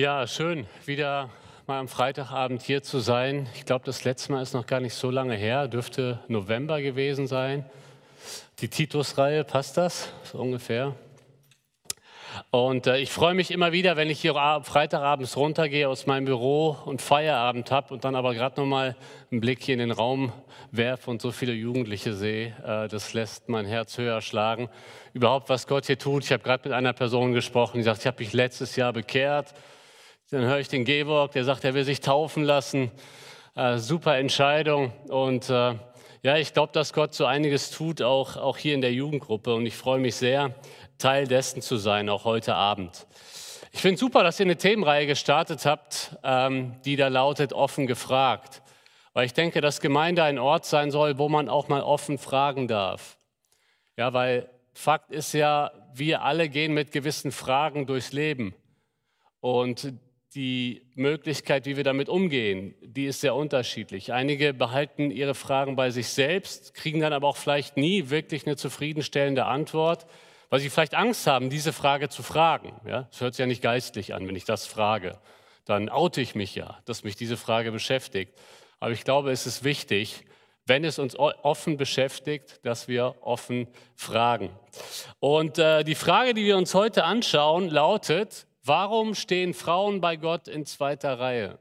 Ja, schön, wieder mal am Freitagabend hier zu sein. Ich glaube, das letzte Mal ist noch gar nicht so lange her, dürfte November gewesen sein. Die Titus-Reihe, passt das so ungefähr? Und äh, ich freue mich immer wieder, wenn ich hier Freitagabends runtergehe aus meinem Büro und Feierabend habe und dann aber gerade noch mal einen Blick hier in den Raum werfe und so viele Jugendliche sehe. Äh, das lässt mein Herz höher schlagen. Überhaupt, was Gott hier tut. Ich habe gerade mit einer Person gesprochen, die sagt, ich habe mich letztes Jahr bekehrt. Dann höre ich den Georg, der sagt, er will sich taufen lassen. Äh, super Entscheidung. Und äh, ja, ich glaube, dass Gott so einiges tut, auch, auch hier in der Jugendgruppe. Und ich freue mich sehr, Teil dessen zu sein, auch heute Abend. Ich finde super, dass ihr eine Themenreihe gestartet habt, ähm, die da lautet offen gefragt. Weil ich denke, dass Gemeinde ein Ort sein soll, wo man auch mal offen fragen darf. Ja, weil Fakt ist ja, wir alle gehen mit gewissen Fragen durchs Leben. Und die Möglichkeit, wie wir damit umgehen, die ist sehr unterschiedlich. Einige behalten ihre Fragen bei sich selbst, kriegen dann aber auch vielleicht nie wirklich eine zufriedenstellende Antwort, weil sie vielleicht Angst haben, diese Frage zu fragen. Ja, das hört sich ja nicht geistlich an, wenn ich das frage. Dann oute ich mich ja, dass mich diese Frage beschäftigt. Aber ich glaube, es ist wichtig, wenn es uns offen beschäftigt, dass wir offen fragen. Und äh, die Frage, die wir uns heute anschauen, lautet, Warum stehen Frauen bei Gott in zweiter Reihe?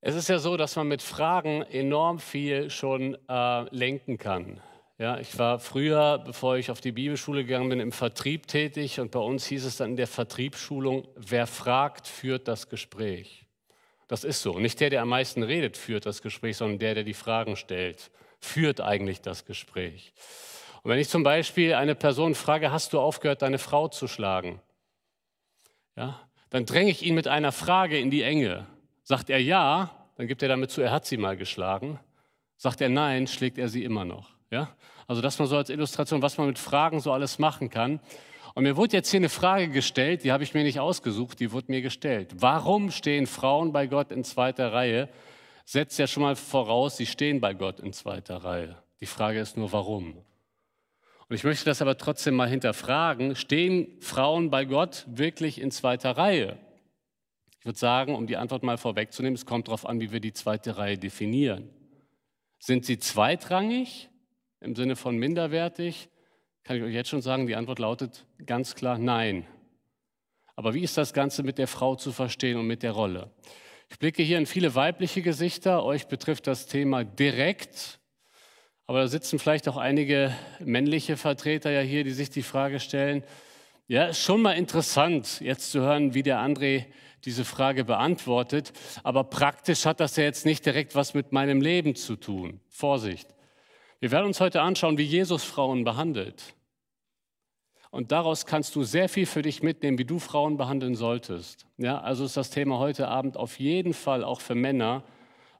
Es ist ja so, dass man mit Fragen enorm viel schon äh, lenken kann. Ja, ich war früher, bevor ich auf die Bibelschule gegangen bin, im Vertrieb tätig und bei uns hieß es dann in der Vertriebsschulung, wer fragt, führt das Gespräch. Das ist so. Nicht der, der am meisten redet, führt das Gespräch, sondern der, der die Fragen stellt, führt eigentlich das Gespräch. Und wenn ich zum Beispiel eine Person frage, hast du aufgehört, deine Frau zu schlagen? Ja, dann dränge ich ihn mit einer Frage in die Enge. Sagt er ja, dann gibt er damit zu, er hat sie mal geschlagen. Sagt er nein, schlägt er sie immer noch. Ja? Also das mal so als Illustration, was man mit Fragen so alles machen kann. Und mir wurde jetzt hier eine Frage gestellt, die habe ich mir nicht ausgesucht, die wurde mir gestellt. Warum stehen Frauen bei Gott in zweiter Reihe? Setzt ja schon mal voraus, sie stehen bei Gott in zweiter Reihe. Die Frage ist nur, warum? Und ich möchte das aber trotzdem mal hinterfragen. Stehen Frauen bei Gott wirklich in zweiter Reihe? Ich würde sagen, um die Antwort mal vorwegzunehmen, es kommt darauf an, wie wir die zweite Reihe definieren. Sind sie zweitrangig im Sinne von minderwertig? Kann ich euch jetzt schon sagen, die Antwort lautet ganz klar nein. Aber wie ist das Ganze mit der Frau zu verstehen und mit der Rolle? Ich blicke hier in viele weibliche Gesichter. Euch betrifft das Thema direkt. Aber da sitzen vielleicht auch einige männliche Vertreter ja hier, die sich die Frage stellen, ja, ist schon mal interessant, jetzt zu hören, wie der André diese Frage beantwortet. Aber praktisch hat das ja jetzt nicht direkt was mit meinem Leben zu tun. Vorsicht. Wir werden uns heute anschauen, wie Jesus Frauen behandelt. Und daraus kannst du sehr viel für dich mitnehmen, wie du Frauen behandeln solltest. Ja, also ist das Thema heute Abend auf jeden Fall auch für Männer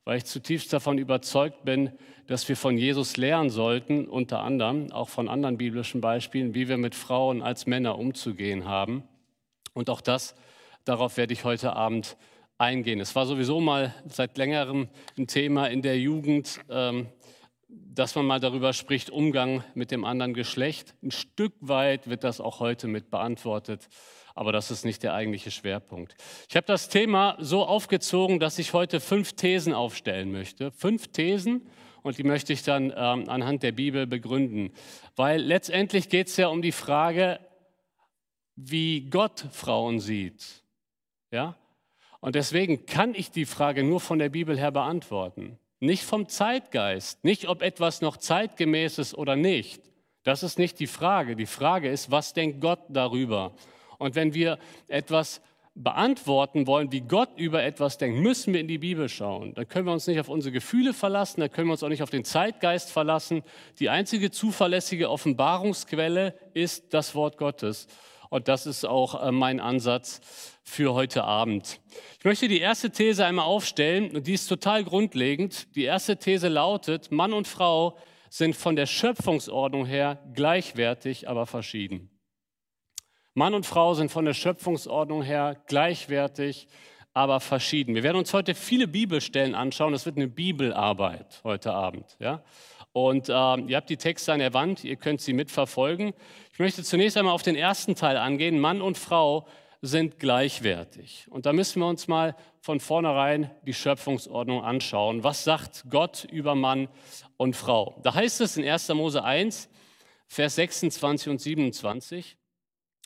weil ich zutiefst davon überzeugt bin, dass wir von Jesus lernen sollten, unter anderem auch von anderen biblischen Beispielen, wie wir mit Frauen als Männer umzugehen haben. Und auch das, darauf werde ich heute Abend eingehen. Es war sowieso mal seit längerem ein Thema in der Jugend, ähm, dass man mal darüber spricht, Umgang mit dem anderen Geschlecht. Ein Stück weit wird das auch heute mit beantwortet aber das ist nicht der eigentliche Schwerpunkt. Ich habe das Thema so aufgezogen, dass ich heute fünf Thesen aufstellen möchte. Fünf Thesen und die möchte ich dann ähm, anhand der Bibel begründen. Weil letztendlich geht es ja um die Frage, wie Gott Frauen sieht. Ja? Und deswegen kann ich die Frage nur von der Bibel her beantworten. Nicht vom Zeitgeist, nicht ob etwas noch zeitgemäß ist oder nicht. Das ist nicht die Frage. Die Frage ist, was denkt Gott darüber? Und wenn wir etwas beantworten wollen, wie Gott über etwas denkt, müssen wir in die Bibel schauen. Dann können wir uns nicht auf unsere Gefühle verlassen, dann können wir uns auch nicht auf den Zeitgeist verlassen. Die einzige zuverlässige Offenbarungsquelle ist das Wort Gottes. Und das ist auch äh, mein Ansatz für heute Abend. Ich möchte die erste These einmal aufstellen und die ist total grundlegend. Die erste These lautet, Mann und Frau sind von der Schöpfungsordnung her gleichwertig, aber verschieden. Mann und Frau sind von der Schöpfungsordnung her gleichwertig, aber verschieden. Wir werden uns heute viele Bibelstellen anschauen. Es wird eine Bibelarbeit heute Abend. Ja? Und äh, ihr habt die Texte an der Wand, ihr könnt sie mitverfolgen. Ich möchte zunächst einmal auf den ersten Teil angehen. Mann und Frau sind gleichwertig. Und da müssen wir uns mal von vornherein die Schöpfungsordnung anschauen. Was sagt Gott über Mann und Frau? Da heißt es in 1. Mose 1, Vers 26 und 27,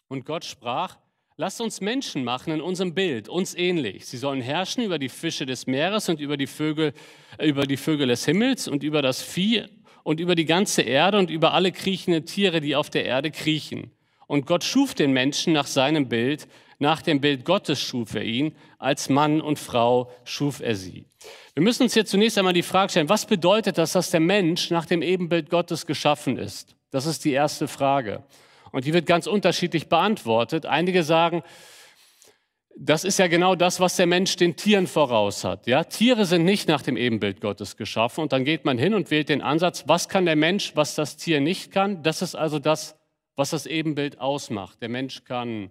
und Gott sprach, Lasst uns Menschen machen in unserem Bild, uns ähnlich. Sie sollen herrschen über die Fische des Meeres und über die Vögel, äh, über die Vögel des Himmels und über das Vieh und über die ganze Erde und über alle kriechenden Tiere, die auf der Erde kriechen. Und Gott schuf den Menschen nach seinem Bild, nach dem Bild Gottes schuf er ihn, als Mann und Frau schuf er sie. Wir müssen uns jetzt zunächst einmal die Frage stellen, was bedeutet das, dass der Mensch nach dem Ebenbild Gottes geschaffen ist? Das ist die erste Frage. Und die wird ganz unterschiedlich beantwortet. Einige sagen, das ist ja genau das, was der Mensch den Tieren voraus hat. Ja? Tiere sind nicht nach dem Ebenbild Gottes geschaffen. Und dann geht man hin und wählt den Ansatz, was kann der Mensch, was das Tier nicht kann. Das ist also das, was das Ebenbild ausmacht. Der Mensch kann,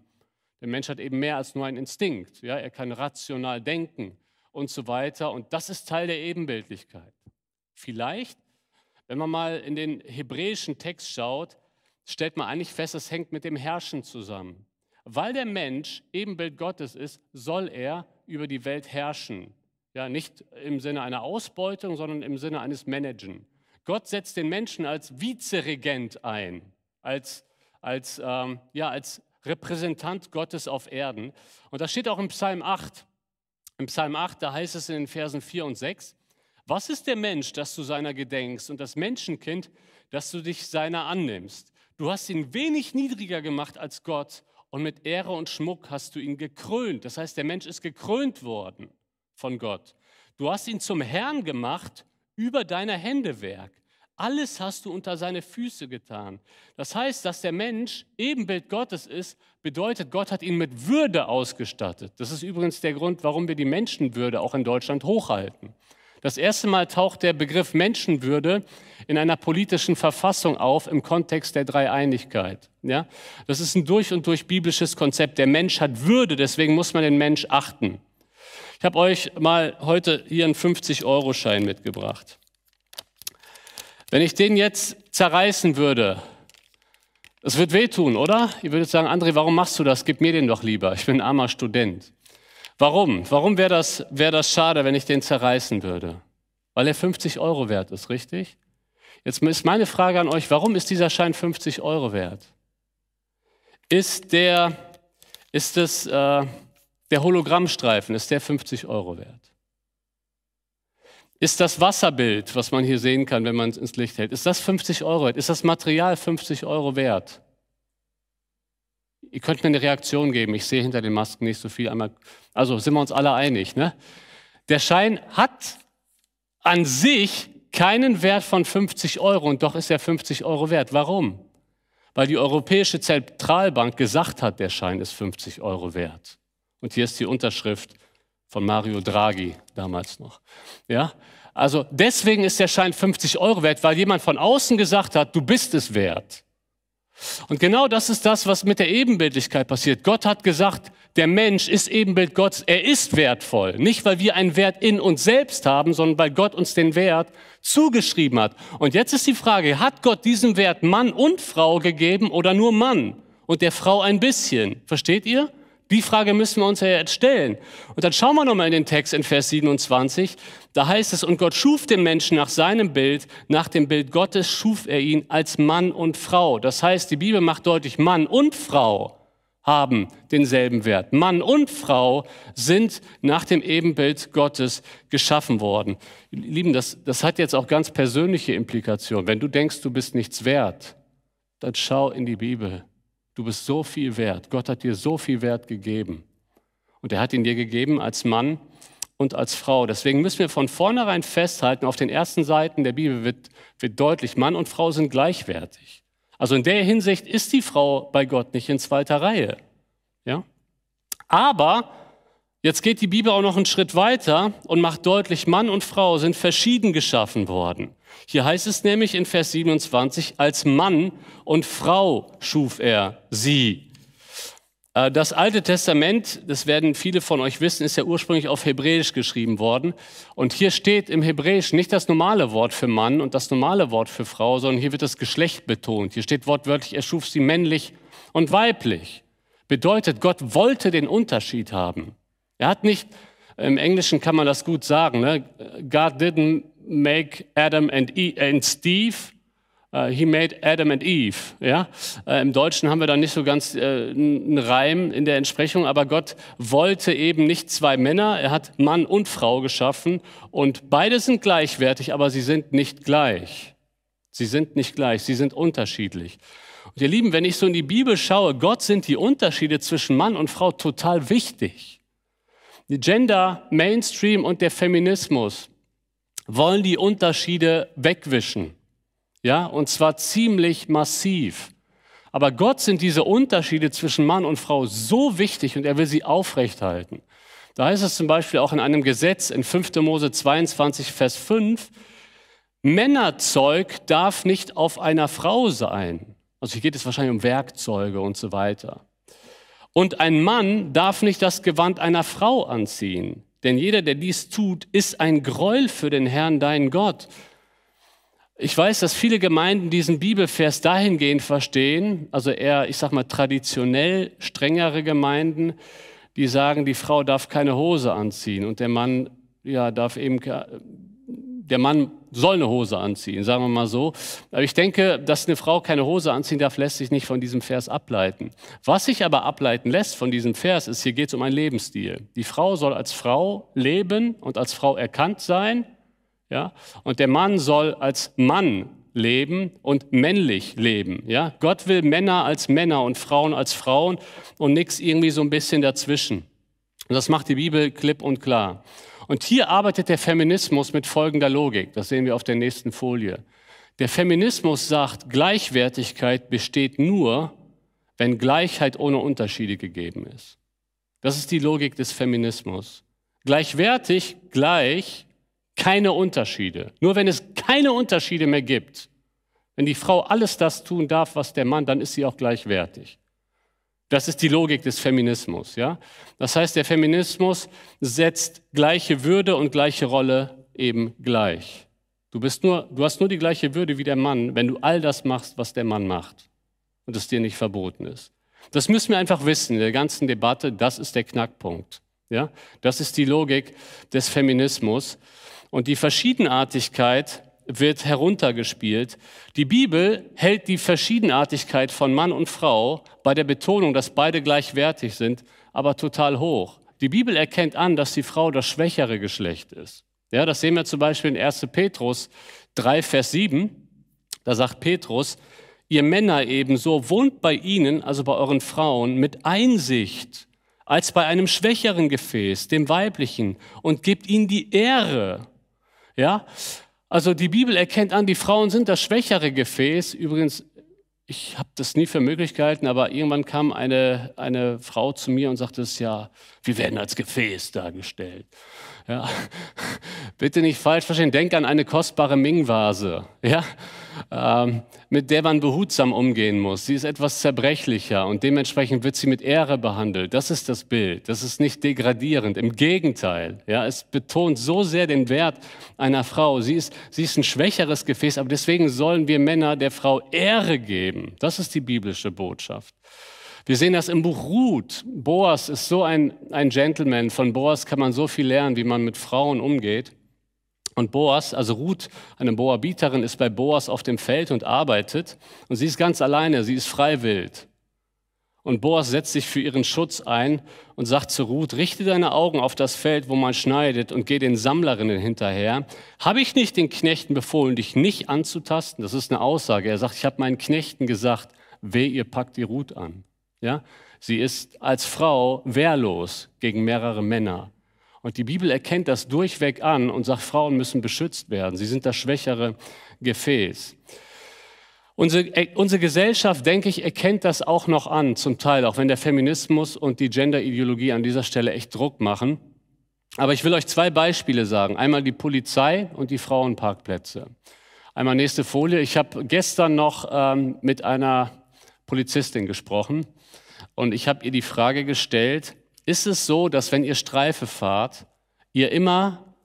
der Mensch hat eben mehr als nur einen Instinkt. Ja? Er kann rational denken und so weiter. Und das ist Teil der Ebenbildlichkeit. Vielleicht, wenn man mal in den hebräischen Text schaut, stellt man eigentlich fest, es hängt mit dem Herrschen zusammen. Weil der Mensch Ebenbild Gottes ist, soll er über die Welt herrschen. Ja, nicht im Sinne einer Ausbeutung, sondern im Sinne eines Managen. Gott setzt den Menschen als Vizeregent ein, als, als, ähm, ja, als Repräsentant Gottes auf Erden. Und das steht auch im Psalm 8. Im Psalm 8, da heißt es in den Versen 4 und 6, was ist der Mensch, dass du seiner gedenkst und das Menschenkind, dass du dich seiner annimmst? Du hast ihn wenig niedriger gemacht als Gott und mit Ehre und Schmuck hast du ihn gekrönt. Das heißt, der Mensch ist gekrönt worden von Gott. Du hast ihn zum Herrn gemacht über deine Hände Werk. Alles hast du unter seine Füße getan. Das heißt, dass der Mensch Ebenbild Gottes ist, bedeutet, Gott hat ihn mit Würde ausgestattet. Das ist übrigens der Grund, warum wir die Menschenwürde auch in Deutschland hochhalten. Das erste Mal taucht der Begriff Menschenwürde in einer politischen Verfassung auf im Kontext der Dreieinigkeit. Ja? Das ist ein durch und durch biblisches Konzept. Der Mensch hat Würde, deswegen muss man den Mensch achten. Ich habe euch mal heute hier einen 50-Euro-Schein mitgebracht. Wenn ich den jetzt zerreißen würde, es wird wehtun, oder? Ihr würdet sagen, André, warum machst du das? Gib mir den doch lieber. Ich bin ein armer Student. Warum? Warum wäre das, wär das schade, wenn ich den zerreißen würde? Weil er 50 Euro wert ist, richtig? Jetzt ist meine Frage an euch, warum ist dieser Schein 50 Euro wert? Ist der, ist das, äh, der Hologrammstreifen, ist der 50 Euro wert? Ist das Wasserbild, was man hier sehen kann, wenn man es ins Licht hält, ist das 50 Euro wert? Ist das Material 50 Euro wert? Ihr könnt mir eine Reaktion geben. Ich sehe hinter den Masken nicht so viel. Einmal, also sind wir uns alle einig. Ne? Der Schein hat an sich keinen Wert von 50 Euro und doch ist er 50 Euro wert. Warum? Weil die Europäische Zentralbank gesagt hat, der Schein ist 50 Euro wert. Und hier ist die Unterschrift von Mario Draghi damals noch. Ja? Also deswegen ist der Schein 50 Euro wert, weil jemand von außen gesagt hat, du bist es wert. Und genau das ist das, was mit der Ebenbildlichkeit passiert. Gott hat gesagt, der Mensch ist Ebenbild Gottes, er ist wertvoll. Nicht, weil wir einen Wert in uns selbst haben, sondern weil Gott uns den Wert zugeschrieben hat. Und jetzt ist die Frage, hat Gott diesen Wert Mann und Frau gegeben oder nur Mann und der Frau ein bisschen? Versteht ihr? Die Frage müssen wir uns ja jetzt stellen. Und dann schauen wir nochmal in den Text in Vers 27. Da heißt es, und Gott schuf den Menschen nach seinem Bild, nach dem Bild Gottes schuf er ihn als Mann und Frau. Das heißt, die Bibel macht deutlich, Mann und Frau haben denselben Wert. Mann und Frau sind nach dem Ebenbild Gottes geschaffen worden. Lieben, das, das hat jetzt auch ganz persönliche Implikationen. Wenn du denkst, du bist nichts wert, dann schau in die Bibel. Du bist so viel wert. Gott hat dir so viel Wert gegeben. Und er hat ihn dir gegeben als Mann und als Frau. Deswegen müssen wir von vornherein festhalten, auf den ersten Seiten der Bibel wird, wird deutlich, Mann und Frau sind gleichwertig. Also in der Hinsicht ist die Frau bei Gott nicht in zweiter Reihe. Ja? Aber jetzt geht die Bibel auch noch einen Schritt weiter und macht deutlich, Mann und Frau sind verschieden geschaffen worden. Hier heißt es nämlich in Vers 27, als Mann und Frau schuf er sie. Äh, das Alte Testament, das werden viele von euch wissen, ist ja ursprünglich auf Hebräisch geschrieben worden. Und hier steht im Hebräisch nicht das normale Wort für Mann und das normale Wort für Frau, sondern hier wird das Geschlecht betont. Hier steht wortwörtlich, er schuf sie männlich und weiblich. Bedeutet, Gott wollte den Unterschied haben. Er hat nicht, im Englischen kann man das gut sagen, ne? God didn't make Adam and, e and Steve, Uh, he made Adam and Eve. Ja? Uh, Im Deutschen haben wir da nicht so ganz äh, einen Reim in der Entsprechung, aber Gott wollte eben nicht zwei Männer. Er hat Mann und Frau geschaffen und beide sind gleichwertig, aber sie sind nicht gleich. Sie sind nicht gleich, sie sind unterschiedlich. Und ihr Lieben, wenn ich so in die Bibel schaue, Gott sind die Unterschiede zwischen Mann und Frau total wichtig. Gender, Mainstream und der Feminismus wollen die Unterschiede wegwischen. Ja, und zwar ziemlich massiv. Aber Gott sind diese Unterschiede zwischen Mann und Frau so wichtig und er will sie aufrechthalten. Da heißt es zum Beispiel auch in einem Gesetz in 5. Mose 22, Vers 5, Männerzeug darf nicht auf einer Frau sein. Also hier geht es wahrscheinlich um Werkzeuge und so weiter. Und ein Mann darf nicht das Gewand einer Frau anziehen. Denn jeder, der dies tut, ist ein Gräuel für den Herrn, dein Gott. Ich weiß, dass viele Gemeinden diesen Bibelvers dahingehend verstehen, also eher, ich sag mal, traditionell strengere Gemeinden, die sagen, die Frau darf keine Hose anziehen und der Mann, ja, darf eben, der Mann soll eine Hose anziehen, sagen wir mal so. Aber ich denke, dass eine Frau keine Hose anziehen darf, lässt sich nicht von diesem Vers ableiten. Was sich aber ableiten lässt von diesem Vers, ist, hier geht es um einen Lebensstil. Die Frau soll als Frau leben und als Frau erkannt sein ja? Und der Mann soll als Mann leben und männlich leben. Ja? Gott will Männer als Männer und Frauen als Frauen und nichts irgendwie so ein bisschen dazwischen. Und das macht die Bibel klipp und klar. Und hier arbeitet der Feminismus mit folgender Logik. Das sehen wir auf der nächsten Folie. Der Feminismus sagt, Gleichwertigkeit besteht nur, wenn Gleichheit ohne Unterschiede gegeben ist. Das ist die Logik des Feminismus. Gleichwertig, gleich, keine Unterschiede. Nur wenn es keine Unterschiede mehr gibt, wenn die Frau alles das tun darf, was der Mann, dann ist sie auch gleichwertig. Das ist die Logik des Feminismus, ja? Das heißt, der Feminismus setzt gleiche Würde und gleiche Rolle eben gleich. Du bist nur, du hast nur die gleiche Würde wie der Mann, wenn du all das machst, was der Mann macht und es dir nicht verboten ist. Das müssen wir einfach wissen in der ganzen Debatte. Das ist der Knackpunkt. Ja? Das ist die Logik des Feminismus. Und die Verschiedenartigkeit wird heruntergespielt. Die Bibel hält die Verschiedenartigkeit von Mann und Frau bei der Betonung, dass beide gleichwertig sind, aber total hoch. Die Bibel erkennt an, dass die Frau das schwächere Geschlecht ist. Ja, das sehen wir zum Beispiel in 1. Petrus 3, Vers 7. Da sagt Petrus, ihr Männer ebenso wohnt bei ihnen, also bei euren Frauen, mit Einsicht als bei einem schwächeren Gefäß, dem weiblichen, und gebt ihnen die Ehre ja? Also die Bibel erkennt an, die Frauen sind das schwächere Gefäß. Übrigens, ich habe das nie für möglich gehalten, aber irgendwann kam eine, eine Frau zu mir und sagte ja, wir werden als Gefäß dargestellt. Ja? Bitte nicht falsch verstehen, denk an eine kostbare Ming-Vase. Ja? Ähm, mit der man behutsam umgehen muss. Sie ist etwas zerbrechlicher und dementsprechend wird sie mit Ehre behandelt. Das ist das Bild. Das ist nicht degradierend. Im Gegenteil. Ja, es betont so sehr den Wert einer Frau. Sie ist, sie ist ein schwächeres Gefäß, aber deswegen sollen wir Männer der Frau Ehre geben. Das ist die biblische Botschaft. Wir sehen das im Buch Ruth. Boas ist so ein, ein Gentleman. Von Boas kann man so viel lernen, wie man mit Frauen umgeht. Und Boas, also Ruth, eine Moabiterin, ist bei Boas auf dem Feld und arbeitet. Und sie ist ganz alleine, sie ist freiwillig. Und Boas setzt sich für ihren Schutz ein und sagt zu Ruth, richte deine Augen auf das Feld, wo man schneidet und geh den Sammlerinnen hinterher. Habe ich nicht den Knechten befohlen, dich nicht anzutasten? Das ist eine Aussage. Er sagt, ich habe meinen Knechten gesagt, weh, ihr packt die Ruth an. Ja? Sie ist als Frau wehrlos gegen mehrere Männer. Und die Bibel erkennt das durchweg an und sagt, Frauen müssen beschützt werden. Sie sind das schwächere Gefäß. Unsere, äh, unsere Gesellschaft, denke ich, erkennt das auch noch an, zum Teil, auch wenn der Feminismus und die Genderideologie an dieser Stelle echt Druck machen. Aber ich will euch zwei Beispiele sagen. Einmal die Polizei und die Frauenparkplätze. Einmal nächste Folie. Ich habe gestern noch ähm, mit einer Polizistin gesprochen Und ich habe ihr die Frage gestellt, ist es so, dass wenn ihr Streife fahrt, ihr immer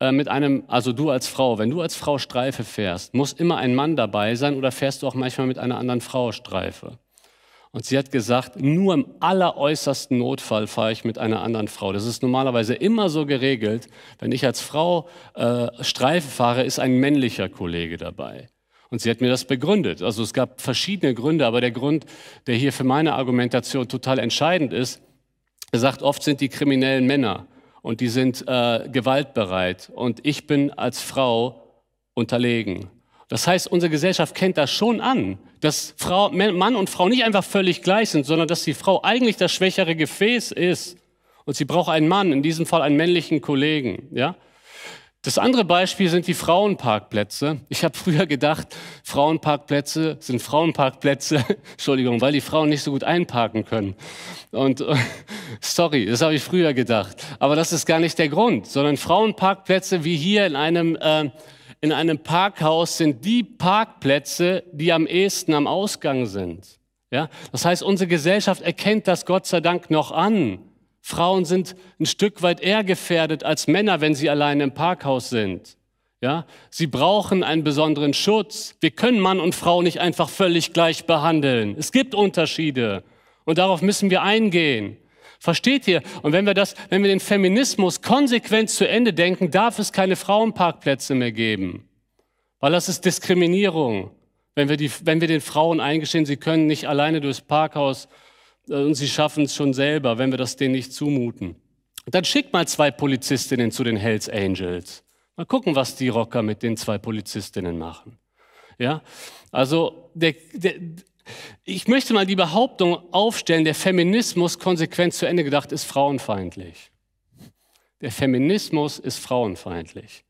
äh, mit einem, also du als Frau, wenn du als Frau Streife fährst, muss immer ein Mann dabei sein oder fährst du auch manchmal mit einer anderen Frau Streife? Und sie hat gesagt, nur im alleräußersten Notfall fahre ich mit einer anderen Frau. Das ist normalerweise immer so geregelt. Wenn ich als Frau äh, Streife fahre, ist ein männlicher Kollege dabei. Und sie hat mir das begründet. Also es gab verschiedene Gründe, aber der Grund, der hier für meine Argumentation total entscheidend ist, er sagt, oft sind die kriminellen Männer und die sind äh, gewaltbereit und ich bin als Frau unterlegen. Das heißt, unsere Gesellschaft kennt das schon an, dass Frau, Mann und Frau nicht einfach völlig gleich sind, sondern dass die Frau eigentlich das schwächere Gefäß ist. Und sie braucht einen Mann, in diesem Fall einen männlichen Kollegen. Ja? Das andere Beispiel sind die Frauenparkplätze. Ich habe früher gedacht, Frauenparkplätze sind Frauenparkplätze, Entschuldigung, weil die Frauen nicht so gut einparken können. Und sorry, das habe ich früher gedacht. Aber das ist gar nicht der Grund, sondern Frauenparkplätze wie hier in einem äh, in einem Parkhaus sind die Parkplätze, die am ehesten am Ausgang sind. Ja? Das heißt, unsere Gesellschaft erkennt das Gott sei Dank noch an. Frauen sind ein Stück weit eher gefährdet als Männer, wenn sie allein im Parkhaus sind. Ja? Sie brauchen einen besonderen Schutz. Wir können Mann und Frau nicht einfach völlig gleich behandeln. Es gibt Unterschiede und darauf müssen wir eingehen. Versteht ihr? Und wenn wir das, wenn wir den Feminismus konsequent zu Ende denken, darf es keine Frauenparkplätze mehr geben. Weil das ist Diskriminierung. Wenn wir, die, wenn wir den Frauen eingestehen, sie können nicht alleine durchs Parkhaus und sie schaffen es schon selber, wenn wir das denen nicht zumuten. Dann schickt mal zwei Polizistinnen zu den Hells Angels. Mal gucken, was die Rocker mit den zwei Polizistinnen machen. Ja, also der, der, ich möchte mal die Behauptung aufstellen, der Feminismus konsequent zu Ende gedacht ist frauenfeindlich. Der Feminismus ist frauenfeindlich.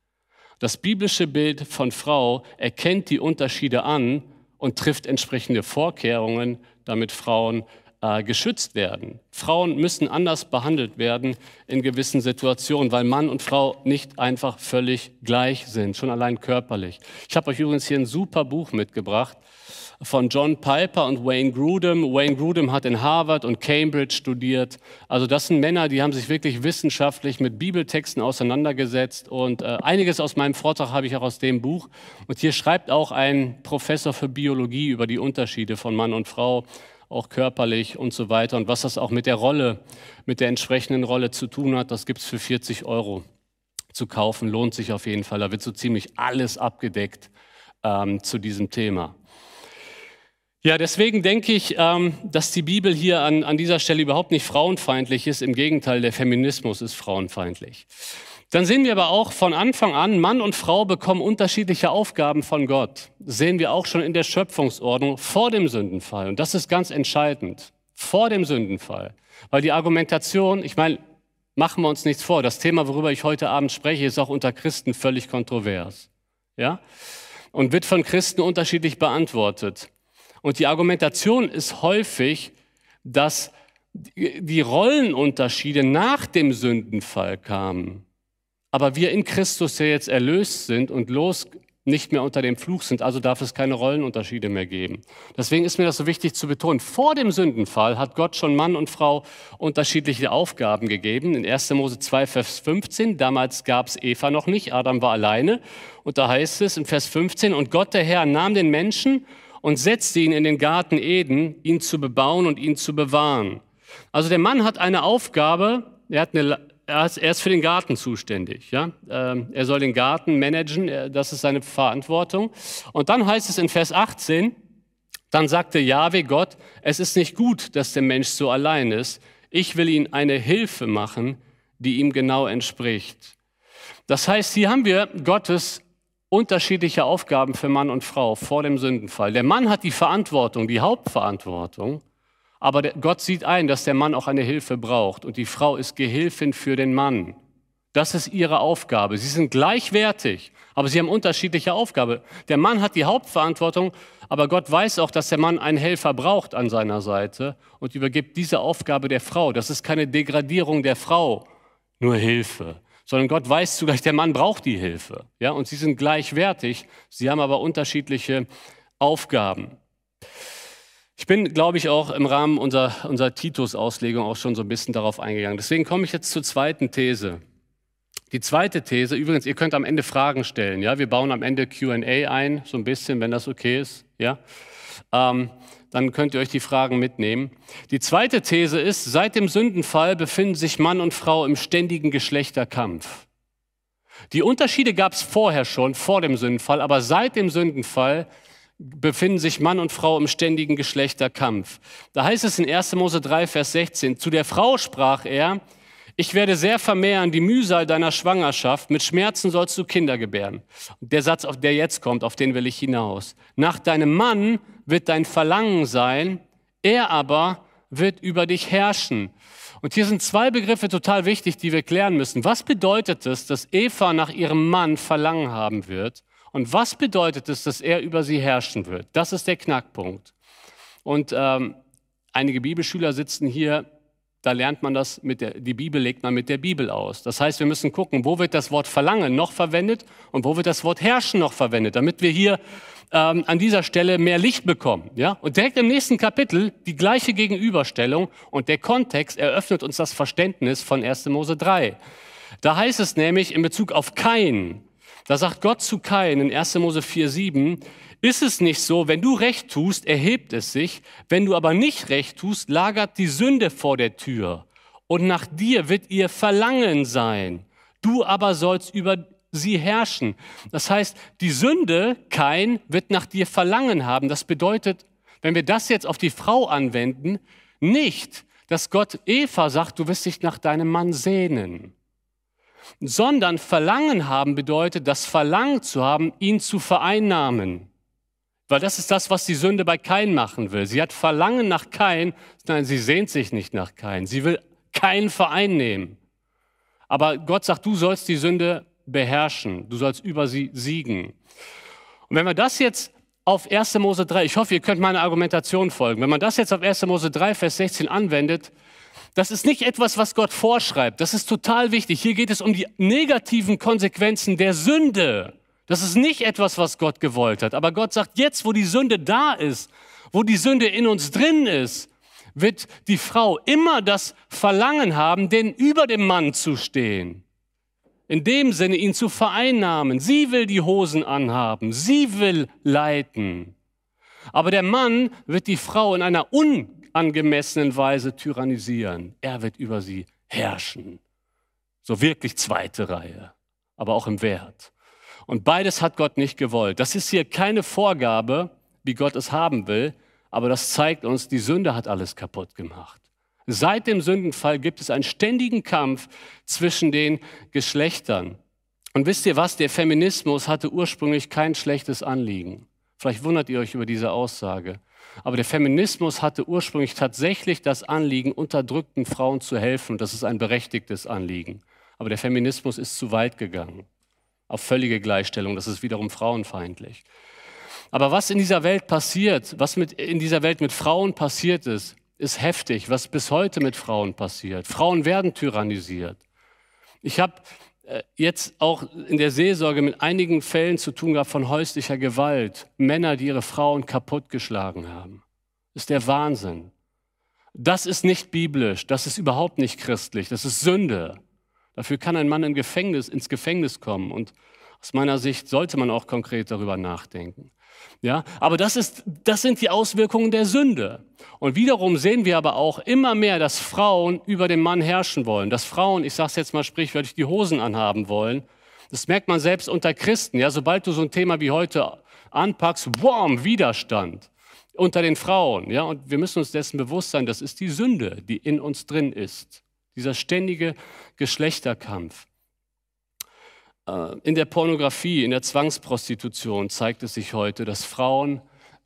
Das biblische Bild von Frau erkennt die Unterschiede an und trifft entsprechende Vorkehrungen, damit Frauen äh, geschützt werden. Frauen müssen anders behandelt werden in gewissen Situationen, weil Mann und Frau nicht einfach völlig gleich sind, schon allein körperlich. Ich habe euch übrigens hier ein super Buch mitgebracht von John Piper und Wayne Grudem. Wayne Grudem hat in Harvard und Cambridge studiert. Also das sind Männer, die haben sich wirklich wissenschaftlich mit Bibeltexten auseinandergesetzt und äh, einiges aus meinem Vortrag habe ich auch aus dem Buch. Und hier schreibt auch ein Professor für Biologie über die Unterschiede von Mann und Frau auch körperlich und so weiter und was das auch mit der Rolle, mit der entsprechenden Rolle zu tun hat, das gibt es für 40 Euro zu kaufen, lohnt sich auf jeden Fall. Da wird so ziemlich alles abgedeckt ähm, zu diesem Thema. Ja, deswegen denke ich, ähm, dass die Bibel hier an, an dieser Stelle überhaupt nicht frauenfeindlich ist. Im Gegenteil, der Feminismus ist frauenfeindlich. Dann sehen wir aber auch von Anfang an, Mann und Frau bekommen unterschiedliche Aufgaben von Gott. Sehen wir auch schon in der Schöpfungsordnung vor dem Sündenfall. Und das ist ganz entscheidend. Vor dem Sündenfall. Weil die Argumentation, ich meine, machen wir uns nichts vor, das Thema, worüber ich heute Abend spreche, ist auch unter Christen völlig kontrovers. Ja? Und wird von Christen unterschiedlich beantwortet. Und die Argumentation ist häufig, dass die Rollenunterschiede nach dem Sündenfall kamen. Aber wir in Christus ja jetzt erlöst sind und los nicht mehr unter dem Fluch sind, also darf es keine Rollenunterschiede mehr geben. Deswegen ist mir das so wichtig zu betonen. Vor dem Sündenfall hat Gott schon Mann und Frau unterschiedliche Aufgaben gegeben. In 1. Mose 2, Vers 15, damals gab es Eva noch nicht, Adam war alleine. Und da heißt es in Vers 15, und Gott der Herr nahm den Menschen und setzte ihn in den Garten Eden, ihn zu bebauen und ihn zu bewahren. Also der Mann hat eine Aufgabe, er, hat eine, er ist für den Garten zuständig. Ja? Ähm, er soll den Garten managen, das ist seine Verantwortung. Und dann heißt es in Vers 18, dann sagte Jahwe Gott, es ist nicht gut, dass der Mensch so allein ist. Ich will ihm eine Hilfe machen, die ihm genau entspricht. Das heißt, hier haben wir Gottes unterschiedliche Aufgaben für Mann und Frau vor dem Sündenfall. Der Mann hat die Verantwortung, die Hauptverantwortung, aber Gott sieht ein, dass der Mann auch eine Hilfe braucht und die Frau ist Gehilfin für den Mann. Das ist ihre Aufgabe. Sie sind gleichwertig, aber sie haben unterschiedliche Aufgaben. Der Mann hat die Hauptverantwortung, aber Gott weiß auch, dass der Mann einen Helfer braucht an seiner Seite und übergibt diese Aufgabe der Frau. Das ist keine Degradierung der Frau, nur Hilfe sondern Gott weiß zugleich, der Mann braucht die Hilfe. Ja, und sie sind gleichwertig, sie haben aber unterschiedliche Aufgaben. Ich bin, glaube ich, auch im Rahmen unserer, unserer Titus-Auslegung auch schon so ein bisschen darauf eingegangen. Deswegen komme ich jetzt zur zweiten These. Die zweite These, übrigens, ihr könnt am Ende Fragen stellen. Ja, wir bauen am Ende QA ein, so ein bisschen, wenn das okay ist. Ja, ähm, dann könnt ihr euch die Fragen mitnehmen. Die zweite These ist: Seit dem Sündenfall befinden sich Mann und Frau im ständigen Geschlechterkampf. Die Unterschiede gab es vorher schon, vor dem Sündenfall, aber seit dem Sündenfall befinden sich Mann und Frau im ständigen Geschlechterkampf. Da heißt es in 1. Mose 3, Vers 16, zu der Frau sprach er, ich werde sehr vermehren die Mühsal deiner Schwangerschaft, mit Schmerzen sollst du Kinder gebären. Der Satz, der jetzt kommt, auf den will ich hinaus. Nach deinem Mann wird dein Verlangen sein, er aber wird über dich herrschen. Und hier sind zwei Begriffe total wichtig, die wir klären müssen. Was bedeutet es, dass Eva nach ihrem Mann Verlangen haben wird? Und was bedeutet es, dass er über sie herrschen wird? Das ist der Knackpunkt. Und ähm, einige Bibelschüler sitzen hier, da lernt man das, mit der, die Bibel legt man mit der Bibel aus. Das heißt, wir müssen gucken, wo wird das Wort Verlangen noch verwendet und wo wird das Wort Herrschen noch verwendet, damit wir hier ähm, an dieser Stelle mehr Licht bekommen. Ja? Und direkt im nächsten Kapitel die gleiche Gegenüberstellung und der Kontext eröffnet uns das Verständnis von 1. Mose 3. Da heißt es nämlich in Bezug auf Kain, da sagt Gott zu Kain in 1. Mose 4, 7, ist es nicht so, wenn du recht tust, erhebt es sich, wenn du aber nicht recht tust, lagert die Sünde vor der Tür und nach dir wird ihr Verlangen sein. Du aber sollst über sie herrschen. Das heißt, die Sünde, kein, wird nach dir Verlangen haben. Das bedeutet, wenn wir das jetzt auf die Frau anwenden, nicht, dass Gott Eva sagt, du wirst dich nach deinem Mann sehnen sondern Verlangen haben bedeutet, das Verlangen zu haben, ihn zu vereinnahmen. Weil das ist das, was die Sünde bei Kain machen will. Sie hat Verlangen nach Kain, nein, sie sehnt sich nicht nach Kain. Sie will keinen vereinnehmen. Aber Gott sagt, du sollst die Sünde beherrschen, du sollst über sie siegen. Und wenn man das jetzt auf 1. Mose 3, ich hoffe, ihr könnt meiner Argumentation folgen, wenn man das jetzt auf 1. Mose 3, Vers 16 anwendet, das ist nicht etwas, was Gott vorschreibt. Das ist total wichtig. Hier geht es um die negativen Konsequenzen der Sünde. Das ist nicht etwas, was Gott gewollt hat. Aber Gott sagt, jetzt, wo die Sünde da ist, wo die Sünde in uns drin ist, wird die Frau immer das Verlangen haben, den über dem Mann zu stehen. In dem Sinne, ihn zu vereinnahmen. Sie will die Hosen anhaben. Sie will leiten. Aber der Mann wird die Frau in einer un angemessenen Weise tyrannisieren. Er wird über sie herrschen. So wirklich zweite Reihe, aber auch im Wert. Und beides hat Gott nicht gewollt. Das ist hier keine Vorgabe, wie Gott es haben will, aber das zeigt uns, die Sünde hat alles kaputt gemacht. Seit dem Sündenfall gibt es einen ständigen Kampf zwischen den Geschlechtern. Und wisst ihr was? Der Feminismus hatte ursprünglich kein schlechtes Anliegen. Vielleicht wundert ihr euch über diese Aussage. Aber der Feminismus hatte ursprünglich tatsächlich das Anliegen, unterdrückten Frauen zu helfen. Das ist ein berechtigtes Anliegen. Aber der Feminismus ist zu weit gegangen. Auf völlige Gleichstellung. Das ist wiederum frauenfeindlich. Aber was in dieser Welt passiert, was mit, in dieser Welt mit Frauen passiert ist, ist heftig, was bis heute mit Frauen passiert. Frauen werden tyrannisiert. Ich habe jetzt auch in der Seelsorge mit einigen Fällen zu tun gehabt von häuslicher Gewalt. Männer, die ihre Frauen kaputtgeschlagen haben. Das ist der Wahnsinn. Das ist nicht biblisch, das ist überhaupt nicht christlich, das ist Sünde. Dafür kann ein Mann im Gefängnis, ins Gefängnis kommen und aus meiner Sicht sollte man auch konkret darüber nachdenken. Ja, aber das, ist, das sind die Auswirkungen der Sünde. Und wiederum sehen wir aber auch immer mehr, dass Frauen über den Mann herrschen wollen. Dass Frauen, ich sage es jetzt mal sprichwörtlich, die Hosen anhaben wollen. Das merkt man selbst unter Christen. Ja, sobald du so ein Thema wie heute anpackst, warm Widerstand unter den Frauen. Ja, und wir müssen uns dessen bewusst sein, das ist die Sünde, die in uns drin ist. Dieser ständige Geschlechterkampf. Äh, in der Pornografie, in der Zwangsprostitution zeigt es sich heute, dass Frauen,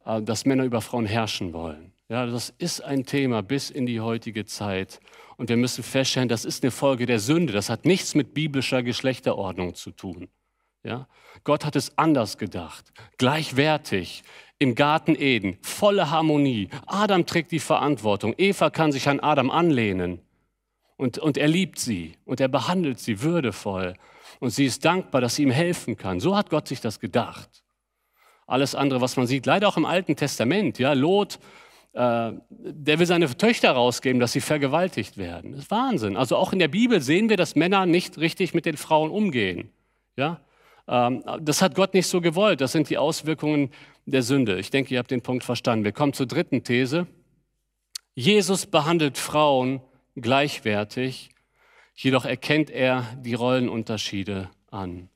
äh, dass Männer über Frauen herrschen wollen. Ja, das ist ein Thema bis in die heutige Zeit. Und wir müssen feststellen, das ist eine Folge der Sünde. Das hat nichts mit biblischer Geschlechterordnung zu tun. Ja? Gott hat es anders gedacht. Gleichwertig. Im Garten Eden. Volle Harmonie. Adam trägt die Verantwortung. Eva kann sich an Adam anlehnen. Und, und er liebt sie. Und er behandelt sie würdevoll und sie ist dankbar, dass sie ihm helfen kann. So hat Gott sich das gedacht. Alles andere, was man sieht, leider auch im Alten Testament, ja, Lot äh, der will seine Töchter rausgeben, dass sie vergewaltigt werden. Das ist Wahnsinn. Also auch in der Bibel sehen wir, dass Männer nicht richtig mit den Frauen umgehen. Ja? Ähm, das hat Gott nicht so gewollt. Das sind die Auswirkungen der Sünde. Ich denke, ihr habt den Punkt verstanden. Wir kommen zur dritten These. Jesus behandelt Frauen gleichwertig, jedoch erkennt er die Rollenunterschiede an.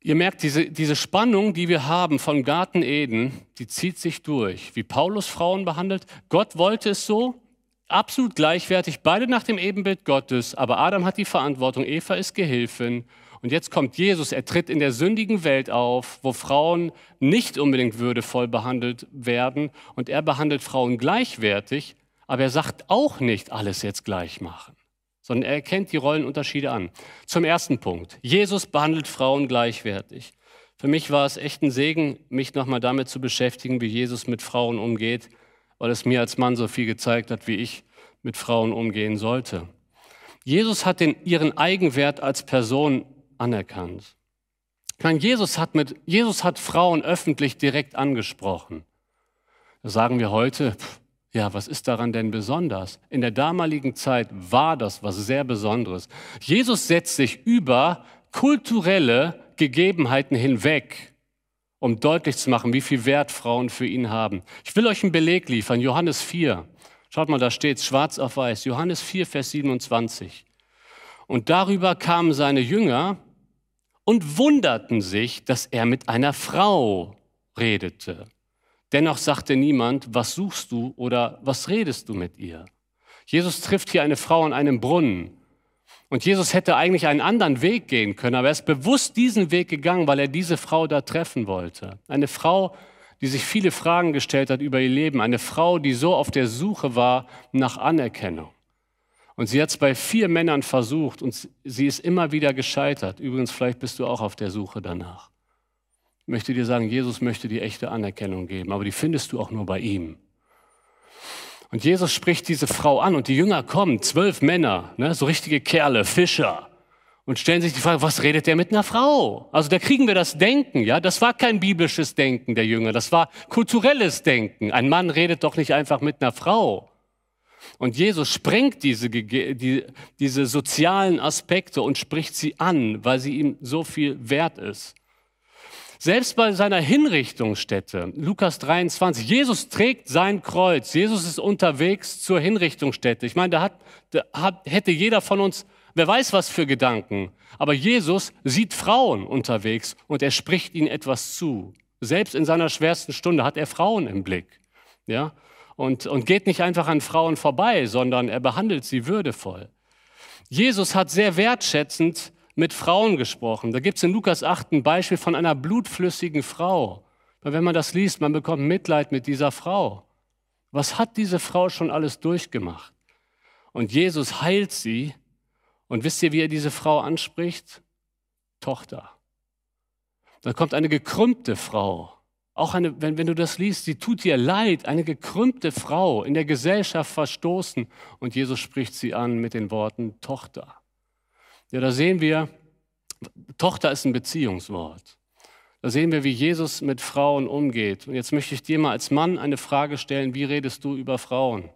Ihr merkt, diese, diese Spannung, die wir haben vom Garten Eden, die zieht sich durch. Wie Paulus Frauen behandelt, Gott wollte es so, absolut gleichwertig, beide nach dem Ebenbild Gottes, aber Adam hat die Verantwortung, Eva ist Gehilfin. Und jetzt kommt Jesus, er tritt in der sündigen Welt auf, wo Frauen nicht unbedingt würdevoll behandelt werden. Und er behandelt Frauen gleichwertig, aber er sagt auch nicht, alles jetzt gleich machen sondern er erkennt die Rollenunterschiede an. Zum ersten Punkt. Jesus behandelt Frauen gleichwertig. Für mich war es echt ein Segen, mich nochmal damit zu beschäftigen, wie Jesus mit Frauen umgeht, weil es mir als Mann so viel gezeigt hat, wie ich mit Frauen umgehen sollte. Jesus hat den, ihren Eigenwert als Person anerkannt. Meine, Jesus hat, mit, Jesus hat Frauen öffentlich direkt angesprochen. Da sagen wir heute, pff, ja, was ist daran denn besonders? In der damaligen Zeit war das was sehr Besonderes. Jesus setzt sich über kulturelle Gegebenheiten hinweg, um deutlich zu machen, wie viel Wert Frauen für ihn haben. Ich will euch einen Beleg liefern, Johannes 4. Schaut mal, da steht schwarz auf weiß, Johannes 4, Vers 27. Und darüber kamen seine Jünger und wunderten sich, dass er mit einer Frau redete. Dennoch sagte niemand, was suchst du oder was redest du mit ihr? Jesus trifft hier eine Frau an einem Brunnen. Und Jesus hätte eigentlich einen anderen Weg gehen können, aber er ist bewusst diesen Weg gegangen, weil er diese Frau da treffen wollte. Eine Frau, die sich viele Fragen gestellt hat über ihr Leben. Eine Frau, die so auf der Suche war nach Anerkennung. Und sie hat es bei vier Männern versucht und sie ist immer wieder gescheitert. Übrigens, vielleicht bist du auch auf der Suche danach möchte dir sagen, Jesus möchte dir echte Anerkennung geben, aber die findest du auch nur bei ihm. Und Jesus spricht diese Frau an und die Jünger kommen, zwölf Männer, ne, so richtige Kerle, Fischer, und stellen sich die Frage, was redet der mit einer Frau? Also da kriegen wir das Denken, ja. Das war kein biblisches Denken der Jünger, das war kulturelles Denken. Ein Mann redet doch nicht einfach mit einer Frau. Und Jesus sprengt diese, die, diese sozialen Aspekte und spricht sie an, weil sie ihm so viel wert ist. Selbst bei seiner Hinrichtungsstätte, Lukas 23, Jesus trägt sein Kreuz, Jesus ist unterwegs zur Hinrichtungsstätte. Ich meine, da, hat, da hat, hätte jeder von uns, wer weiß was für Gedanken, aber Jesus sieht Frauen unterwegs und er spricht ihnen etwas zu. Selbst in seiner schwersten Stunde hat er Frauen im Blick. Ja? Und, und geht nicht einfach an Frauen vorbei, sondern er behandelt sie würdevoll. Jesus hat sehr wertschätzend mit Frauen gesprochen. Da gibt es in Lukas 8 ein Beispiel von einer blutflüssigen Frau. Weil wenn man das liest, man bekommt Mitleid mit dieser Frau. Was hat diese Frau schon alles durchgemacht? Und Jesus heilt sie. Und wisst ihr, wie er diese Frau anspricht? Tochter. Da kommt eine gekrümmte Frau. Auch eine, wenn, wenn du das liest, sie tut dir leid, eine gekrümmte Frau, in der Gesellschaft verstoßen. Und Jesus spricht sie an mit den Worten Tochter. Ja, da sehen wir, Tochter ist ein Beziehungswort. Da sehen wir, wie Jesus mit Frauen umgeht. Und jetzt möchte ich dir mal als Mann eine Frage stellen, wie redest du über Frauen?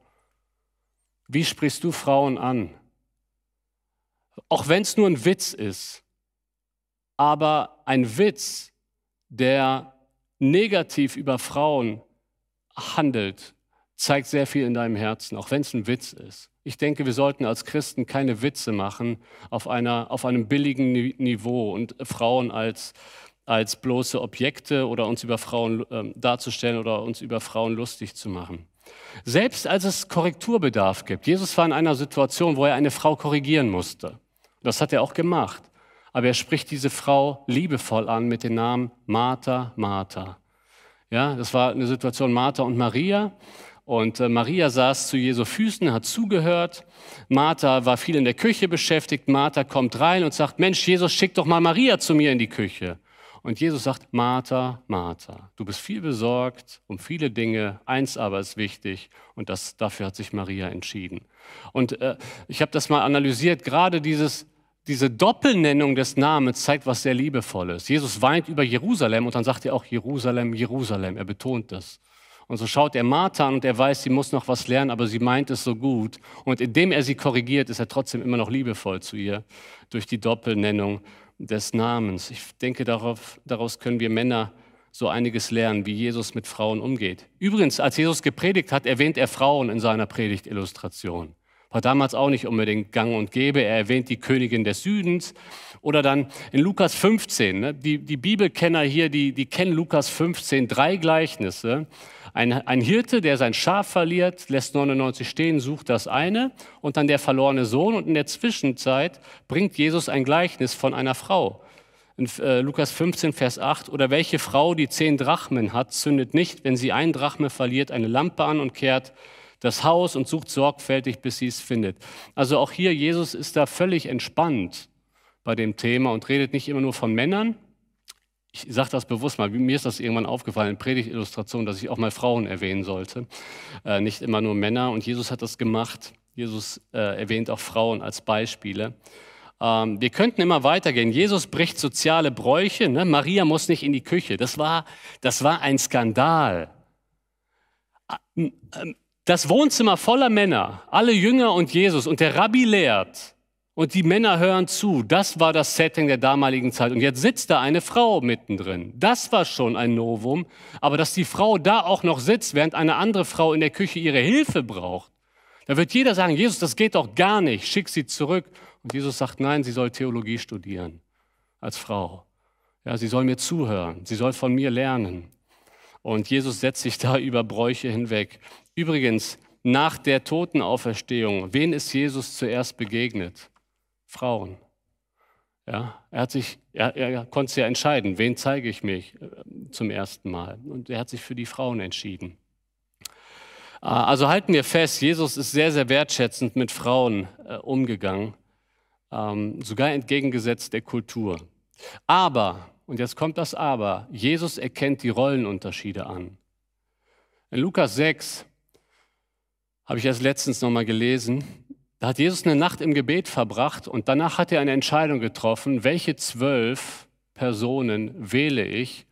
Wie sprichst du Frauen an? Auch wenn es nur ein Witz ist, aber ein Witz, der negativ über Frauen handelt, zeigt sehr viel in deinem Herzen, auch wenn es ein Witz ist. Ich denke, wir sollten als Christen keine Witze machen auf, einer, auf einem billigen Niveau und Frauen als, als bloße Objekte oder uns über Frauen äh, darzustellen oder uns über Frauen lustig zu machen. Selbst als es Korrekturbedarf gibt. Jesus war in einer Situation, wo er eine Frau korrigieren musste. Das hat er auch gemacht. Aber er spricht diese Frau liebevoll an mit dem Namen Martha, Martha. Ja, das war eine Situation Martha und Maria. Und äh, Maria saß zu Jesu Füßen, hat zugehört. Martha war viel in der Küche beschäftigt. Martha kommt rein und sagt, Mensch, Jesus, schick doch mal Maria zu mir in die Küche. Und Jesus sagt, Martha, Martha, du bist viel besorgt um viele Dinge, eins aber ist wichtig und das, dafür hat sich Maria entschieden. Und äh, ich habe das mal analysiert, gerade dieses, diese Doppelnennung des Namens zeigt was sehr Liebevolles. Jesus weint über Jerusalem und dann sagt er auch Jerusalem, Jerusalem, er betont das. Und so schaut er Martha an und er weiß, sie muss noch was lernen, aber sie meint es so gut. Und indem er sie korrigiert, ist er trotzdem immer noch liebevoll zu ihr durch die Doppelnennung des Namens. Ich denke, darauf, daraus können wir Männer so einiges lernen, wie Jesus mit Frauen umgeht. Übrigens, als Jesus gepredigt hat, erwähnt er Frauen in seiner Predigtillustration. War damals auch nicht unbedingt gang und gäbe. Er erwähnt die Königin des Südens. Oder dann in Lukas 15. Ne? Die, die Bibelkenner hier, die, die kennen Lukas 15, drei Gleichnisse. Ein, ein Hirte, der sein Schaf verliert, lässt 99 stehen, sucht das eine. Und dann der verlorene Sohn. Und in der Zwischenzeit bringt Jesus ein Gleichnis von einer Frau. In äh, Lukas 15, Vers 8. Oder welche Frau, die zehn Drachmen hat, zündet nicht, wenn sie ein Drachme verliert, eine Lampe an und kehrt das Haus und sucht sorgfältig, bis sie es findet. Also auch hier, Jesus ist da völlig entspannt bei dem Thema und redet nicht immer nur von Männern. Ich sage das bewusst mal, mir ist das irgendwann aufgefallen in Predigtillustration, dass ich auch mal Frauen erwähnen sollte, äh, nicht immer nur Männer. Und Jesus hat das gemacht. Jesus äh, erwähnt auch Frauen als Beispiele. Ähm, wir könnten immer weitergehen. Jesus bricht soziale Bräuche. Ne? Maria muss nicht in die Küche. Das war, das war ein Skandal. Ähm, das Wohnzimmer voller Männer, alle Jünger und Jesus und der Rabbi lehrt und die Männer hören zu. Das war das Setting der damaligen Zeit. Und jetzt sitzt da eine Frau mittendrin. Das war schon ein Novum. Aber dass die Frau da auch noch sitzt, während eine andere Frau in der Küche ihre Hilfe braucht, da wird jeder sagen, Jesus, das geht doch gar nicht, schick sie zurück. Und Jesus sagt, nein, sie soll Theologie studieren als Frau. Ja, sie soll mir zuhören, sie soll von mir lernen. Und Jesus setzt sich da über Bräuche hinweg. Übrigens, nach der Totenauferstehung, wen ist Jesus zuerst begegnet? Frauen. Ja, er, hat sich, er, er konnte sich ja entscheiden, wen zeige ich mich äh, zum ersten Mal. Und er hat sich für die Frauen entschieden. Ah, also halten wir fest, Jesus ist sehr, sehr wertschätzend mit Frauen äh, umgegangen, ähm, sogar entgegengesetzt der Kultur. Aber, und jetzt kommt das Aber, Jesus erkennt die Rollenunterschiede an. In Lukas 6 habe ich erst letztens nochmal gelesen. Da hat Jesus eine Nacht im Gebet verbracht und danach hat er eine Entscheidung getroffen, welche zwölf Personen wähle ich,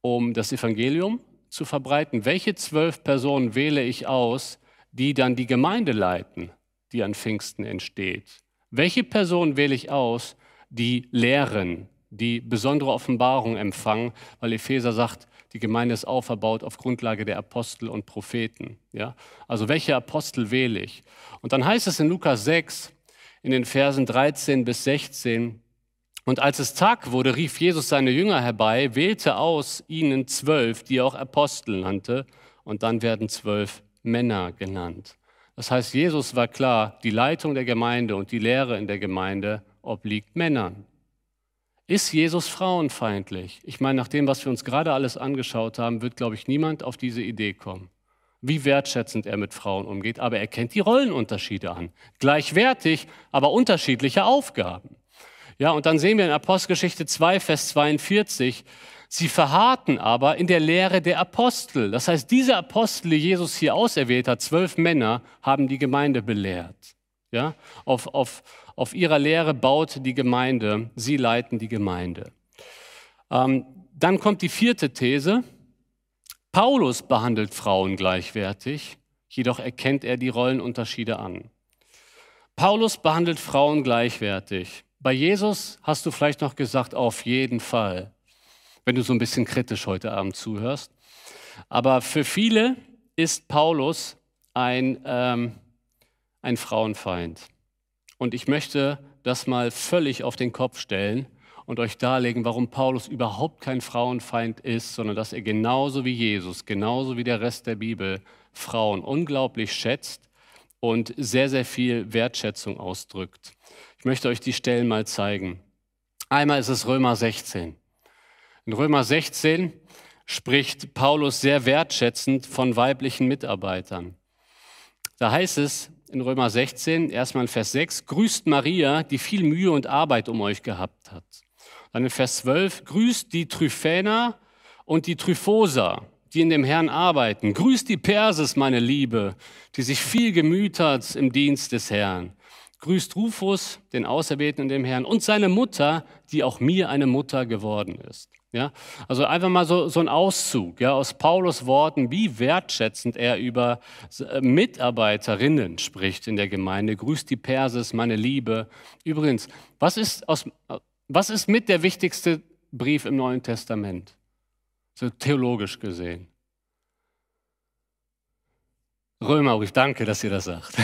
um das Evangelium zu verbreiten. Welche zwölf Personen wähle ich aus, die dann die Gemeinde leiten, die an Pfingsten entsteht? Welche Personen wähle ich aus, die lehren, die besondere Offenbarung empfangen, weil Epheser sagt, die Gemeinde ist auferbaut auf Grundlage der Apostel und Propheten. Ja? Also welche Apostel wähle ich? Und dann heißt es in Lukas 6, in den Versen 13 bis 16, und als es Tag wurde, rief Jesus seine Jünger herbei, wählte aus ihnen zwölf, die er auch Apostel nannte, und dann werden zwölf Männer genannt. Das heißt, Jesus war klar, die Leitung der Gemeinde und die Lehre in der Gemeinde obliegt Männern. Ist Jesus frauenfeindlich? Ich meine, nach dem, was wir uns gerade alles angeschaut haben, wird, glaube ich, niemand auf diese Idee kommen, wie wertschätzend er mit Frauen umgeht. Aber er kennt die Rollenunterschiede an. Gleichwertig, aber unterschiedliche Aufgaben. Ja, und dann sehen wir in Apostelgeschichte 2, Vers 42, sie verharrten aber in der Lehre der Apostel. Das heißt, diese Apostel, die Jesus hier auserwählt hat, zwölf Männer, haben die Gemeinde belehrt. Ja, auf, auf, auf ihrer Lehre baut die Gemeinde, sie leiten die Gemeinde. Ähm, dann kommt die vierte These. Paulus behandelt Frauen gleichwertig, jedoch erkennt er die Rollenunterschiede an. Paulus behandelt Frauen gleichwertig. Bei Jesus hast du vielleicht noch gesagt, auf jeden Fall, wenn du so ein bisschen kritisch heute Abend zuhörst. Aber für viele ist Paulus ein, ähm, ein Frauenfeind. Und ich möchte das mal völlig auf den Kopf stellen und euch darlegen, warum Paulus überhaupt kein Frauenfeind ist, sondern dass er genauso wie Jesus, genauso wie der Rest der Bibel Frauen unglaublich schätzt und sehr, sehr viel Wertschätzung ausdrückt. Ich möchte euch die Stellen mal zeigen. Einmal ist es Römer 16. In Römer 16 spricht Paulus sehr wertschätzend von weiblichen Mitarbeitern. Da heißt es, in Römer 16, erstmal in Vers 6, grüßt Maria, die viel Mühe und Arbeit um euch gehabt hat. Dann in Vers 12, grüßt die Tryphäna und die Tryphosa, die in dem Herrn arbeiten. Grüßt die Perses, meine Liebe, die sich viel gemüht hat im Dienst des Herrn. Grüßt Rufus, den Auserwählten in dem Herrn, und seine Mutter, die auch mir eine Mutter geworden ist. Ja, also einfach mal so, so ein Auszug ja, aus Paulus Worten, wie wertschätzend er über äh, Mitarbeiterinnen spricht in der Gemeinde. Grüßt die Perses, meine Liebe. Übrigens, was ist, aus, was ist mit der wichtigste Brief im Neuen Testament? So theologisch gesehen. Römerbrief, danke, dass ihr das sagt.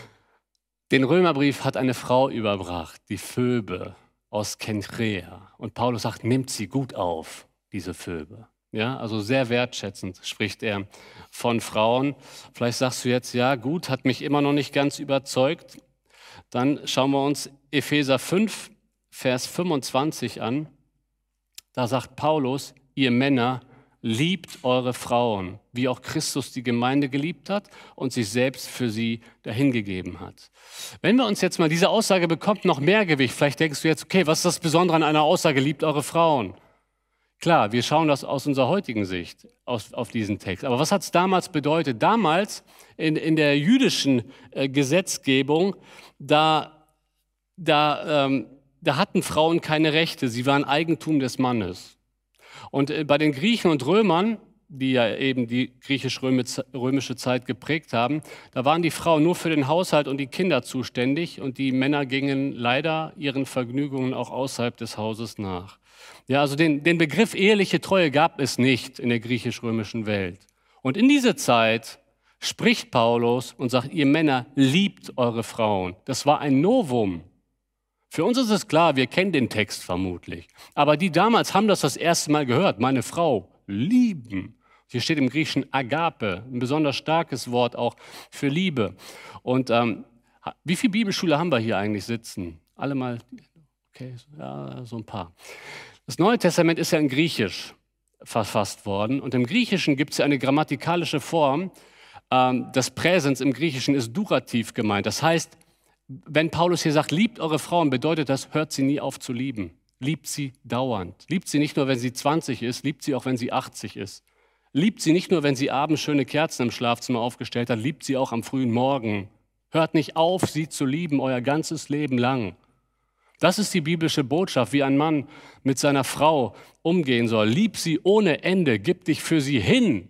Den Römerbrief hat eine Frau überbracht, die Phoebe aus Kenchrea. Und Paulus sagt, nimmt sie gut auf, diese Phoebe. Ja, also sehr wertschätzend spricht er von Frauen. Vielleicht sagst du jetzt, ja, gut, hat mich immer noch nicht ganz überzeugt. Dann schauen wir uns Epheser 5, Vers 25 an. Da sagt Paulus, ihr Männer, liebt eure Frauen, wie auch Christus die Gemeinde geliebt hat und sich selbst für sie dahingegeben hat. Wenn wir uns jetzt mal, diese Aussage bekommt noch mehr Gewicht, vielleicht denkst du jetzt, okay, was ist das Besondere an einer Aussage, liebt eure Frauen? Klar, wir schauen das aus unserer heutigen Sicht aus, auf diesen Text. Aber was hat es damals bedeutet? Damals in, in der jüdischen äh, Gesetzgebung, da, da, ähm, da hatten Frauen keine Rechte, sie waren Eigentum des Mannes. Und äh, bei den Griechen und Römern, die ja eben die griechisch-römische Zeit geprägt haben, da waren die Frauen nur für den Haushalt und die Kinder zuständig und die Männer gingen leider ihren Vergnügungen auch außerhalb des Hauses nach. Ja, also den, den Begriff eheliche Treue gab es nicht in der griechisch-römischen Welt. Und in dieser Zeit spricht Paulus und sagt, ihr Männer liebt eure Frauen. Das war ein Novum. Für uns ist es klar, wir kennen den Text vermutlich. Aber die damals haben das das erste Mal gehört. Meine Frau lieben. Hier steht im Griechischen Agape, ein besonders starkes Wort auch für Liebe. Und ähm, wie viele Bibelschule haben wir hier eigentlich sitzen? Alle mal, okay, ja, so ein paar. Das Neue Testament ist ja in Griechisch verfasst worden. Und im Griechischen gibt es ja eine grammatikalische Form. Ähm, das Präsens im Griechischen ist durativ gemeint. Das heißt, wenn Paulus hier sagt, liebt eure Frauen, bedeutet das, hört sie nie auf zu lieben. Liebt sie dauernd. Liebt sie nicht nur, wenn sie 20 ist, liebt sie auch, wenn sie 80 ist. Liebt sie nicht nur, wenn sie abends schöne Kerzen im Schlafzimmer aufgestellt hat, liebt sie auch am frühen Morgen. Hört nicht auf, sie zu lieben, euer ganzes Leben lang. Das ist die biblische Botschaft, wie ein Mann mit seiner Frau umgehen soll. Lieb sie ohne Ende, gib dich für sie hin.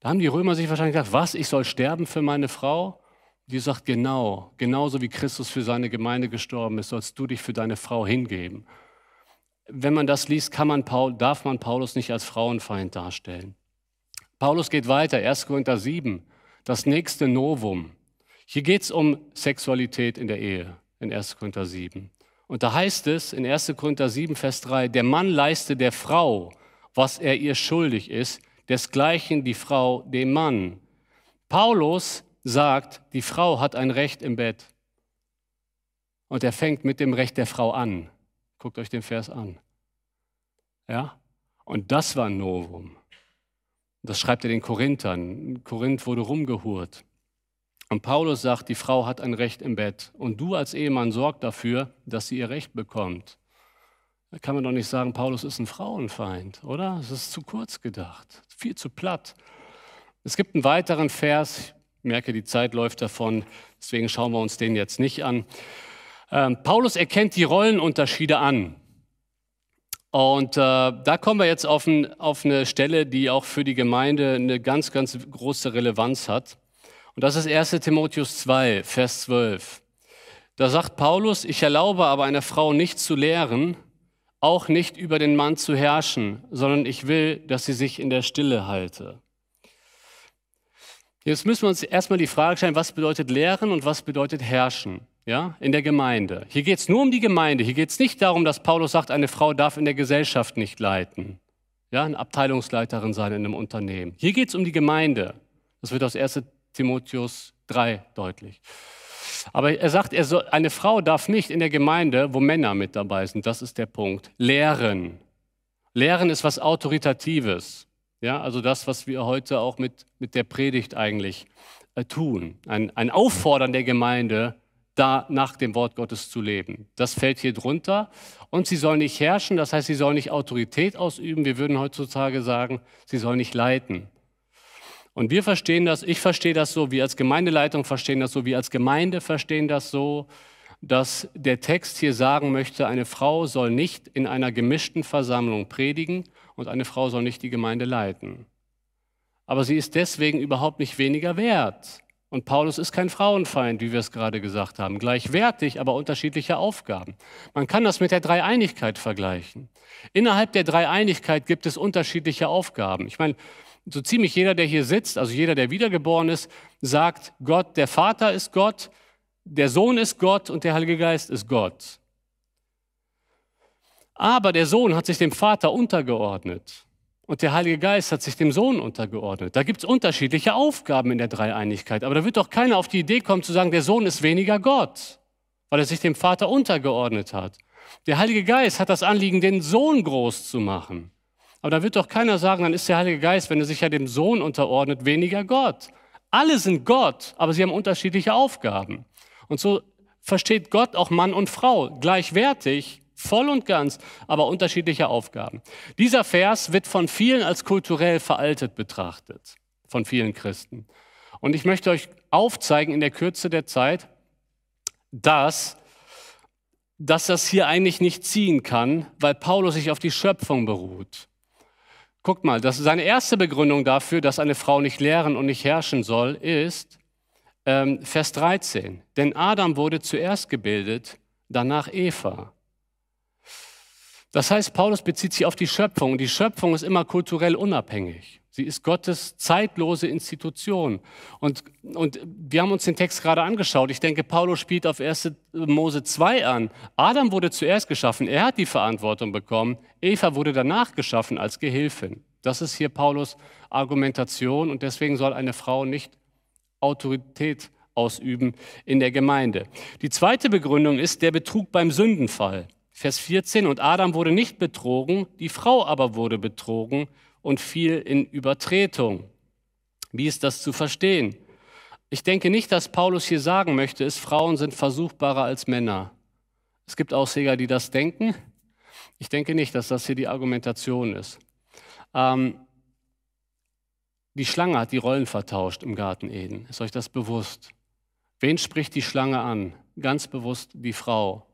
Da haben die Römer sich wahrscheinlich gedacht, was, ich soll sterben für meine Frau? Die sagt, genau, genauso wie Christus für seine Gemeinde gestorben ist, sollst du dich für deine Frau hingeben. Wenn man das liest, kann man Paul, darf man Paulus nicht als Frauenfeind darstellen. Paulus geht weiter, 1. Korinther 7, das nächste Novum. Hier geht es um Sexualität in der Ehe, in 1. Korinther 7. Und da heißt es in 1. Korinther 7, Vers 3, der Mann leiste der Frau, was er ihr schuldig ist, desgleichen die Frau dem Mann. Paulus sagt, die Frau hat ein Recht im Bett. Und er fängt mit dem Recht der Frau an. Guckt euch den Vers an. Ja? Und das war ein Novum. Das schreibt er den Korinthern. Korinth wurde rumgehurt. Und Paulus sagt, die Frau hat ein Recht im Bett. Und du als Ehemann sorg dafür, dass sie ihr Recht bekommt. Da kann man doch nicht sagen, Paulus ist ein Frauenfeind, oder? Das ist zu kurz gedacht, viel zu platt. Es gibt einen weiteren Vers, merke, die Zeit läuft davon, deswegen schauen wir uns den jetzt nicht an. Ähm, Paulus erkennt die Rollenunterschiede an. Und äh, da kommen wir jetzt auf, ein, auf eine Stelle, die auch für die Gemeinde eine ganz, ganz große Relevanz hat. Und das ist 1 Timotheus 2, Vers 12. Da sagt Paulus, ich erlaube aber einer Frau nicht zu lehren, auch nicht über den Mann zu herrschen, sondern ich will, dass sie sich in der Stille halte. Jetzt müssen wir uns erstmal die Frage stellen, was bedeutet lehren und was bedeutet herrschen ja, in der Gemeinde. Hier geht es nur um die Gemeinde. Hier geht es nicht darum, dass Paulus sagt, eine Frau darf in der Gesellschaft nicht leiten, ja, eine Abteilungsleiterin sein in einem Unternehmen. Hier geht es um die Gemeinde. Das wird aus 1 Timotheus 3 deutlich. Aber er sagt, er soll, eine Frau darf nicht in der Gemeinde, wo Männer mit dabei sind, das ist der Punkt, lehren. Lehren ist was Autoritatives. Ja, also das, was wir heute auch mit, mit der Predigt eigentlich äh, tun. Ein, ein Auffordern der Gemeinde, da nach dem Wort Gottes zu leben. Das fällt hier drunter. Und sie soll nicht herrschen, das heißt, sie soll nicht Autorität ausüben. Wir würden heutzutage sagen, sie soll nicht leiten. Und wir verstehen das, ich verstehe das so, wir als Gemeindeleitung verstehen das so, wir als Gemeinde verstehen das so, dass der Text hier sagen möchte, eine Frau soll nicht in einer gemischten Versammlung predigen und eine Frau soll nicht die Gemeinde leiten. Aber sie ist deswegen überhaupt nicht weniger wert. Und Paulus ist kein Frauenfeind, wie wir es gerade gesagt haben. Gleichwertig, aber unterschiedliche Aufgaben. Man kann das mit der Dreieinigkeit vergleichen. Innerhalb der Dreieinigkeit gibt es unterschiedliche Aufgaben. Ich meine, so ziemlich jeder, der hier sitzt, also jeder, der wiedergeboren ist, sagt, Gott, der Vater ist Gott, der Sohn ist Gott und der Heilige Geist ist Gott. Aber der Sohn hat sich dem Vater untergeordnet und der Heilige Geist hat sich dem Sohn untergeordnet. Da gibt es unterschiedliche Aufgaben in der Dreieinigkeit. Aber da wird doch keiner auf die Idee kommen zu sagen, der Sohn ist weniger Gott, weil er sich dem Vater untergeordnet hat. Der Heilige Geist hat das Anliegen, den Sohn groß zu machen. Aber da wird doch keiner sagen, dann ist der Heilige Geist, wenn er sich ja dem Sohn unterordnet, weniger Gott. Alle sind Gott, aber sie haben unterschiedliche Aufgaben. Und so versteht Gott auch Mann und Frau gleichwertig, voll und ganz, aber unterschiedliche Aufgaben. Dieser Vers wird von vielen als kulturell veraltet betrachtet, von vielen Christen. Und ich möchte euch aufzeigen in der Kürze der Zeit, dass, dass das hier eigentlich nicht ziehen kann, weil Paulus sich auf die Schöpfung beruht. Guckt mal, das seine erste Begründung dafür, dass eine Frau nicht lehren und nicht herrschen soll, ist, ähm, Vers 13. Denn Adam wurde zuerst gebildet, danach Eva. Das heißt, Paulus bezieht sich auf die Schöpfung. Die Schöpfung ist immer kulturell unabhängig. Sie ist Gottes zeitlose Institution. Und, und wir haben uns den Text gerade angeschaut. Ich denke, Paulus spielt auf 1. Mose 2 an. Adam wurde zuerst geschaffen. Er hat die Verantwortung bekommen. Eva wurde danach geschaffen als Gehilfin. Das ist hier Paulus Argumentation. Und deswegen soll eine Frau nicht Autorität ausüben in der Gemeinde. Die zweite Begründung ist der Betrug beim Sündenfall. Vers 14, und Adam wurde nicht betrogen, die Frau aber wurde betrogen und fiel in Übertretung. Wie ist das zu verstehen? Ich denke nicht, dass Paulus hier sagen möchte, ist, Frauen sind versuchbarer als Männer. Es gibt Ausleger, die das denken. Ich denke nicht, dass das hier die Argumentation ist. Ähm, die Schlange hat die Rollen vertauscht im Garten Eden. Ist euch das bewusst? Wen spricht die Schlange an? Ganz bewusst die Frau.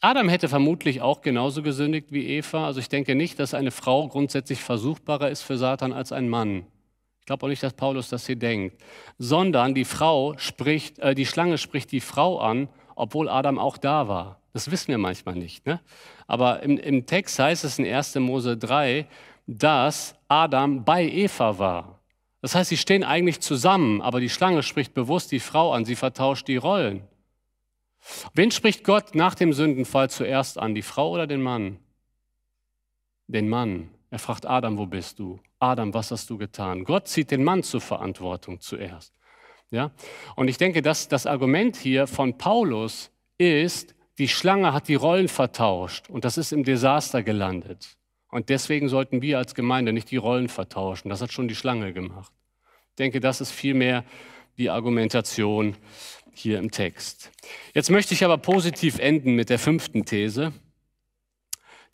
Adam hätte vermutlich auch genauso gesündigt wie Eva. Also ich denke nicht, dass eine Frau grundsätzlich versuchbarer ist für Satan als ein Mann. Ich glaube auch nicht, dass Paulus das hier denkt. Sondern die Frau spricht, äh, die Schlange spricht die Frau an, obwohl Adam auch da war. Das wissen wir manchmal nicht. Ne? Aber im, im Text heißt es in 1. Mose 3, dass Adam bei Eva war. Das heißt, sie stehen eigentlich zusammen, aber die Schlange spricht bewusst die Frau an, sie vertauscht die Rollen. Wen spricht Gott nach dem Sündenfall zuerst an, die Frau oder den Mann? Den Mann. Er fragt Adam, wo bist du? Adam, was hast du getan? Gott zieht den Mann zur Verantwortung zuerst. Ja? Und ich denke, dass das Argument hier von Paulus ist, die Schlange hat die Rollen vertauscht und das ist im Desaster gelandet. Und deswegen sollten wir als Gemeinde nicht die Rollen vertauschen. Das hat schon die Schlange gemacht. Ich denke, das ist vielmehr die Argumentation hier im Text. Jetzt möchte ich aber positiv enden mit der fünften These.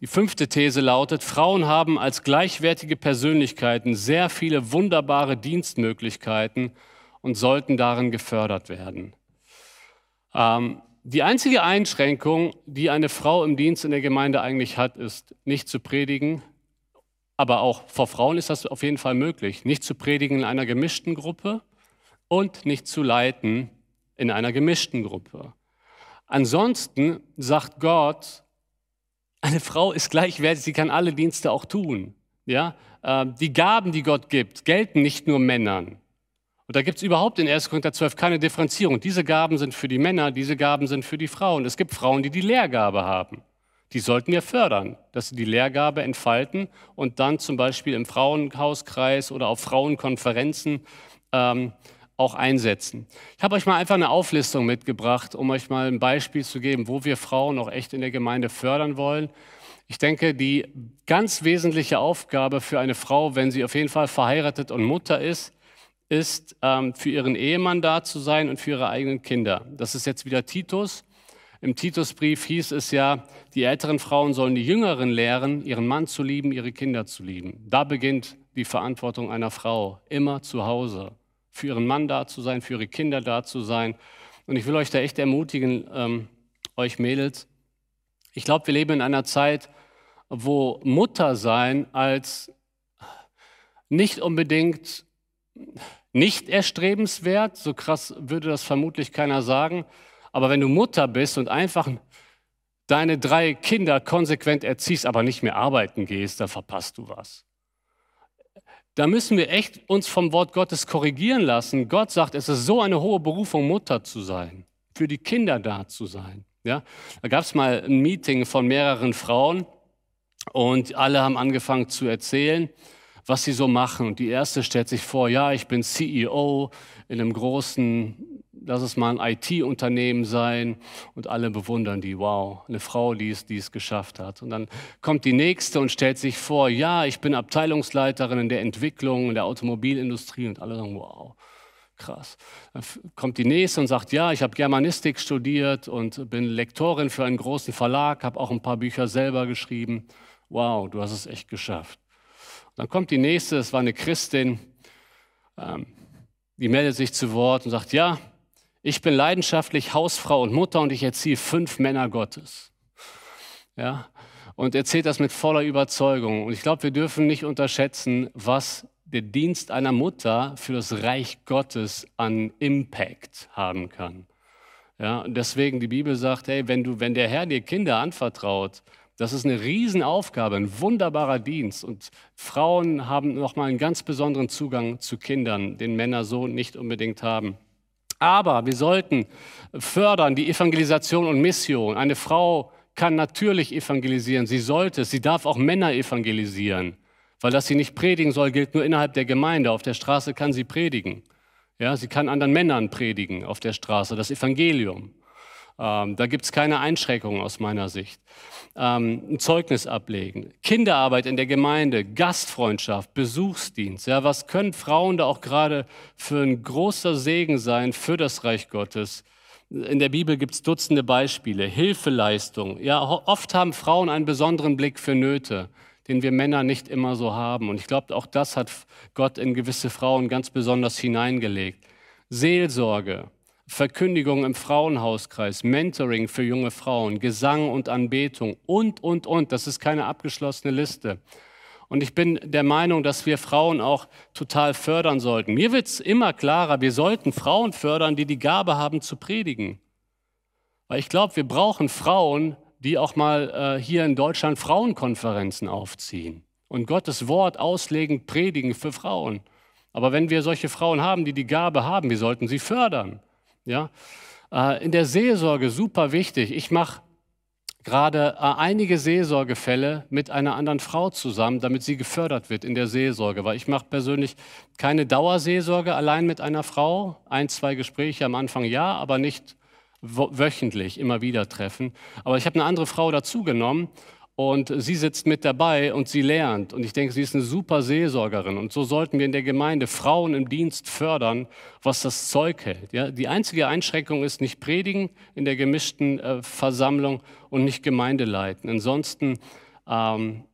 Die fünfte These lautet, Frauen haben als gleichwertige Persönlichkeiten sehr viele wunderbare Dienstmöglichkeiten und sollten darin gefördert werden. Ähm, die einzige Einschränkung, die eine Frau im Dienst in der Gemeinde eigentlich hat, ist nicht zu predigen. Aber auch vor Frauen ist das auf jeden Fall möglich. Nicht zu predigen in einer gemischten Gruppe und nicht zu leiten in einer gemischten Gruppe. Ansonsten sagt Gott, eine Frau ist gleichwertig, sie kann alle Dienste auch tun. Ja? Ähm, die Gaben, die Gott gibt, gelten nicht nur Männern. Und da gibt es überhaupt in 1. Korinther 12 keine Differenzierung. Diese Gaben sind für die Männer, diese Gaben sind für die Frauen. Es gibt Frauen, die die Lehrgabe haben. Die sollten wir fördern, dass sie die Lehrgabe entfalten und dann zum Beispiel im Frauenhauskreis oder auf Frauenkonferenzen ähm, auch einsetzen. Ich habe euch mal einfach eine Auflistung mitgebracht, um euch mal ein Beispiel zu geben, wo wir Frauen auch echt in der Gemeinde fördern wollen. Ich denke, die ganz wesentliche Aufgabe für eine Frau, wenn sie auf jeden Fall verheiratet und Mutter ist, ist, ähm, für ihren Ehemann da zu sein und für ihre eigenen Kinder. Das ist jetzt wieder Titus. Im Titusbrief hieß es ja, die älteren Frauen sollen die Jüngeren lehren, ihren Mann zu lieben, ihre Kinder zu lieben. Da beginnt die Verantwortung einer Frau, immer zu Hause, für ihren Mann da zu sein, für ihre Kinder da zu sein. Und ich will euch da echt ermutigen, ähm, euch Mädels. Ich glaube, wir leben in einer Zeit, wo Mutter sein als nicht unbedingt nicht erstrebenswert, so krass würde das vermutlich keiner sagen, aber wenn du Mutter bist und einfach deine drei Kinder konsequent erziehst, aber nicht mehr arbeiten gehst, dann verpasst du was. Da müssen wir echt uns vom Wort Gottes korrigieren lassen. Gott sagt, es ist so eine hohe Berufung, Mutter zu sein, für die Kinder da zu sein. Ja? Da gab es mal ein Meeting von mehreren Frauen und alle haben angefangen zu erzählen, was sie so machen. Und die erste stellt sich vor, ja, ich bin CEO in einem großen, lass es mal ein IT-Unternehmen sein. Und alle bewundern die, wow, eine Frau, die es, die es geschafft hat. Und dann kommt die nächste und stellt sich vor, ja, ich bin Abteilungsleiterin in der Entwicklung, in der Automobilindustrie. Und alle sagen, wow. Krass. Dann kommt die nächste und sagt, ja, ich habe Germanistik studiert und bin Lektorin für einen großen Verlag, habe auch ein paar Bücher selber geschrieben. Wow, du hast es echt geschafft. Dann kommt die nächste, es war eine Christin, ähm, die meldet sich zu Wort und sagt, ja, ich bin leidenschaftlich Hausfrau und Mutter und ich erziehe fünf Männer Gottes. Ja, und erzählt das mit voller Überzeugung. Und ich glaube, wir dürfen nicht unterschätzen, was der Dienst einer Mutter für das Reich Gottes an Impact haben kann. Ja, und deswegen die Bibel sagt, hey, wenn du, wenn der Herr dir Kinder anvertraut, das ist eine Riesenaufgabe, ein wunderbarer Dienst. Und Frauen haben nochmal einen ganz besonderen Zugang zu Kindern, den Männer so nicht unbedingt haben. Aber wir sollten fördern die Evangelisation und Mission. Eine Frau kann natürlich evangelisieren, sie sollte, sie darf auch Männer evangelisieren. Weil dass sie nicht predigen soll, gilt nur innerhalb der Gemeinde. Auf der Straße kann sie predigen. Ja, sie kann anderen Männern predigen auf der Straße, das Evangelium. Ähm, da gibt es keine Einschränkungen aus meiner Sicht. Ähm, ein Zeugnis ablegen, Kinderarbeit in der Gemeinde, Gastfreundschaft, Besuchsdienst. Ja, was können Frauen da auch gerade für ein großer Segen sein für das Reich Gottes? In der Bibel gibt es Dutzende Beispiele. Hilfeleistung. Ja, oft haben Frauen einen besonderen Blick für Nöte, den wir Männer nicht immer so haben. Und ich glaube, auch das hat Gott in gewisse Frauen ganz besonders hineingelegt. Seelsorge. Verkündigung im Frauenhauskreis, Mentoring für junge Frauen, Gesang und Anbetung und, und, und. Das ist keine abgeschlossene Liste. Und ich bin der Meinung, dass wir Frauen auch total fördern sollten. Mir wird es immer klarer, wir sollten Frauen fördern, die die Gabe haben zu predigen. Weil ich glaube, wir brauchen Frauen, die auch mal äh, hier in Deutschland Frauenkonferenzen aufziehen und Gottes Wort auslegen, predigen für Frauen. Aber wenn wir solche Frauen haben, die die Gabe haben, wir sollten sie fördern. Ja? Äh, in der Seelsorge super wichtig. Ich mache gerade äh, einige Seelsorgefälle mit einer anderen Frau zusammen, damit sie gefördert wird in der Seelsorge. Weil ich mache persönlich keine Dauerseelsorge allein mit einer Frau. Ein, zwei Gespräche am Anfang ja, aber nicht wöchentlich immer wieder treffen. Aber ich habe eine andere Frau dazugenommen und sie sitzt mit dabei und sie lernt. Und ich denke, sie ist eine super Seelsorgerin. Und so sollten wir in der Gemeinde Frauen im Dienst fördern, was das Zeug hält. Ja, die einzige Einschränkung ist nicht predigen in der gemischten äh, Versammlung und nicht Gemeinde leiten. Ansonsten ähm,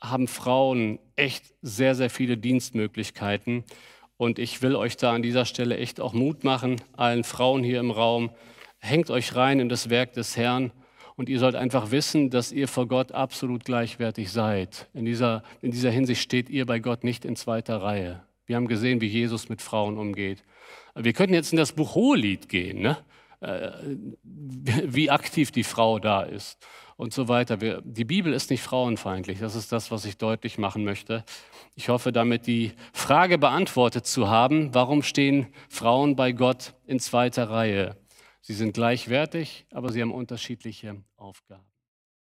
haben Frauen echt sehr, sehr viele Dienstmöglichkeiten. Und ich will euch da an dieser Stelle echt auch Mut machen, allen Frauen hier im Raum. Hängt euch rein in das Werk des Herrn und ihr sollt einfach wissen, dass ihr vor Gott absolut gleichwertig seid. In dieser, in dieser Hinsicht steht ihr bei Gott nicht in zweiter Reihe. Wir haben gesehen, wie Jesus mit Frauen umgeht. Wir könnten jetzt in das Buch Hohelied gehen, ne? Äh, wie aktiv die Frau da ist und so weiter. Die Bibel ist nicht frauenfeindlich. Das ist das, was ich deutlich machen möchte. Ich hoffe damit die Frage beantwortet zu haben, warum stehen Frauen bei Gott in zweiter Reihe? Sie sind gleichwertig, aber sie haben unterschiedliche Aufgaben.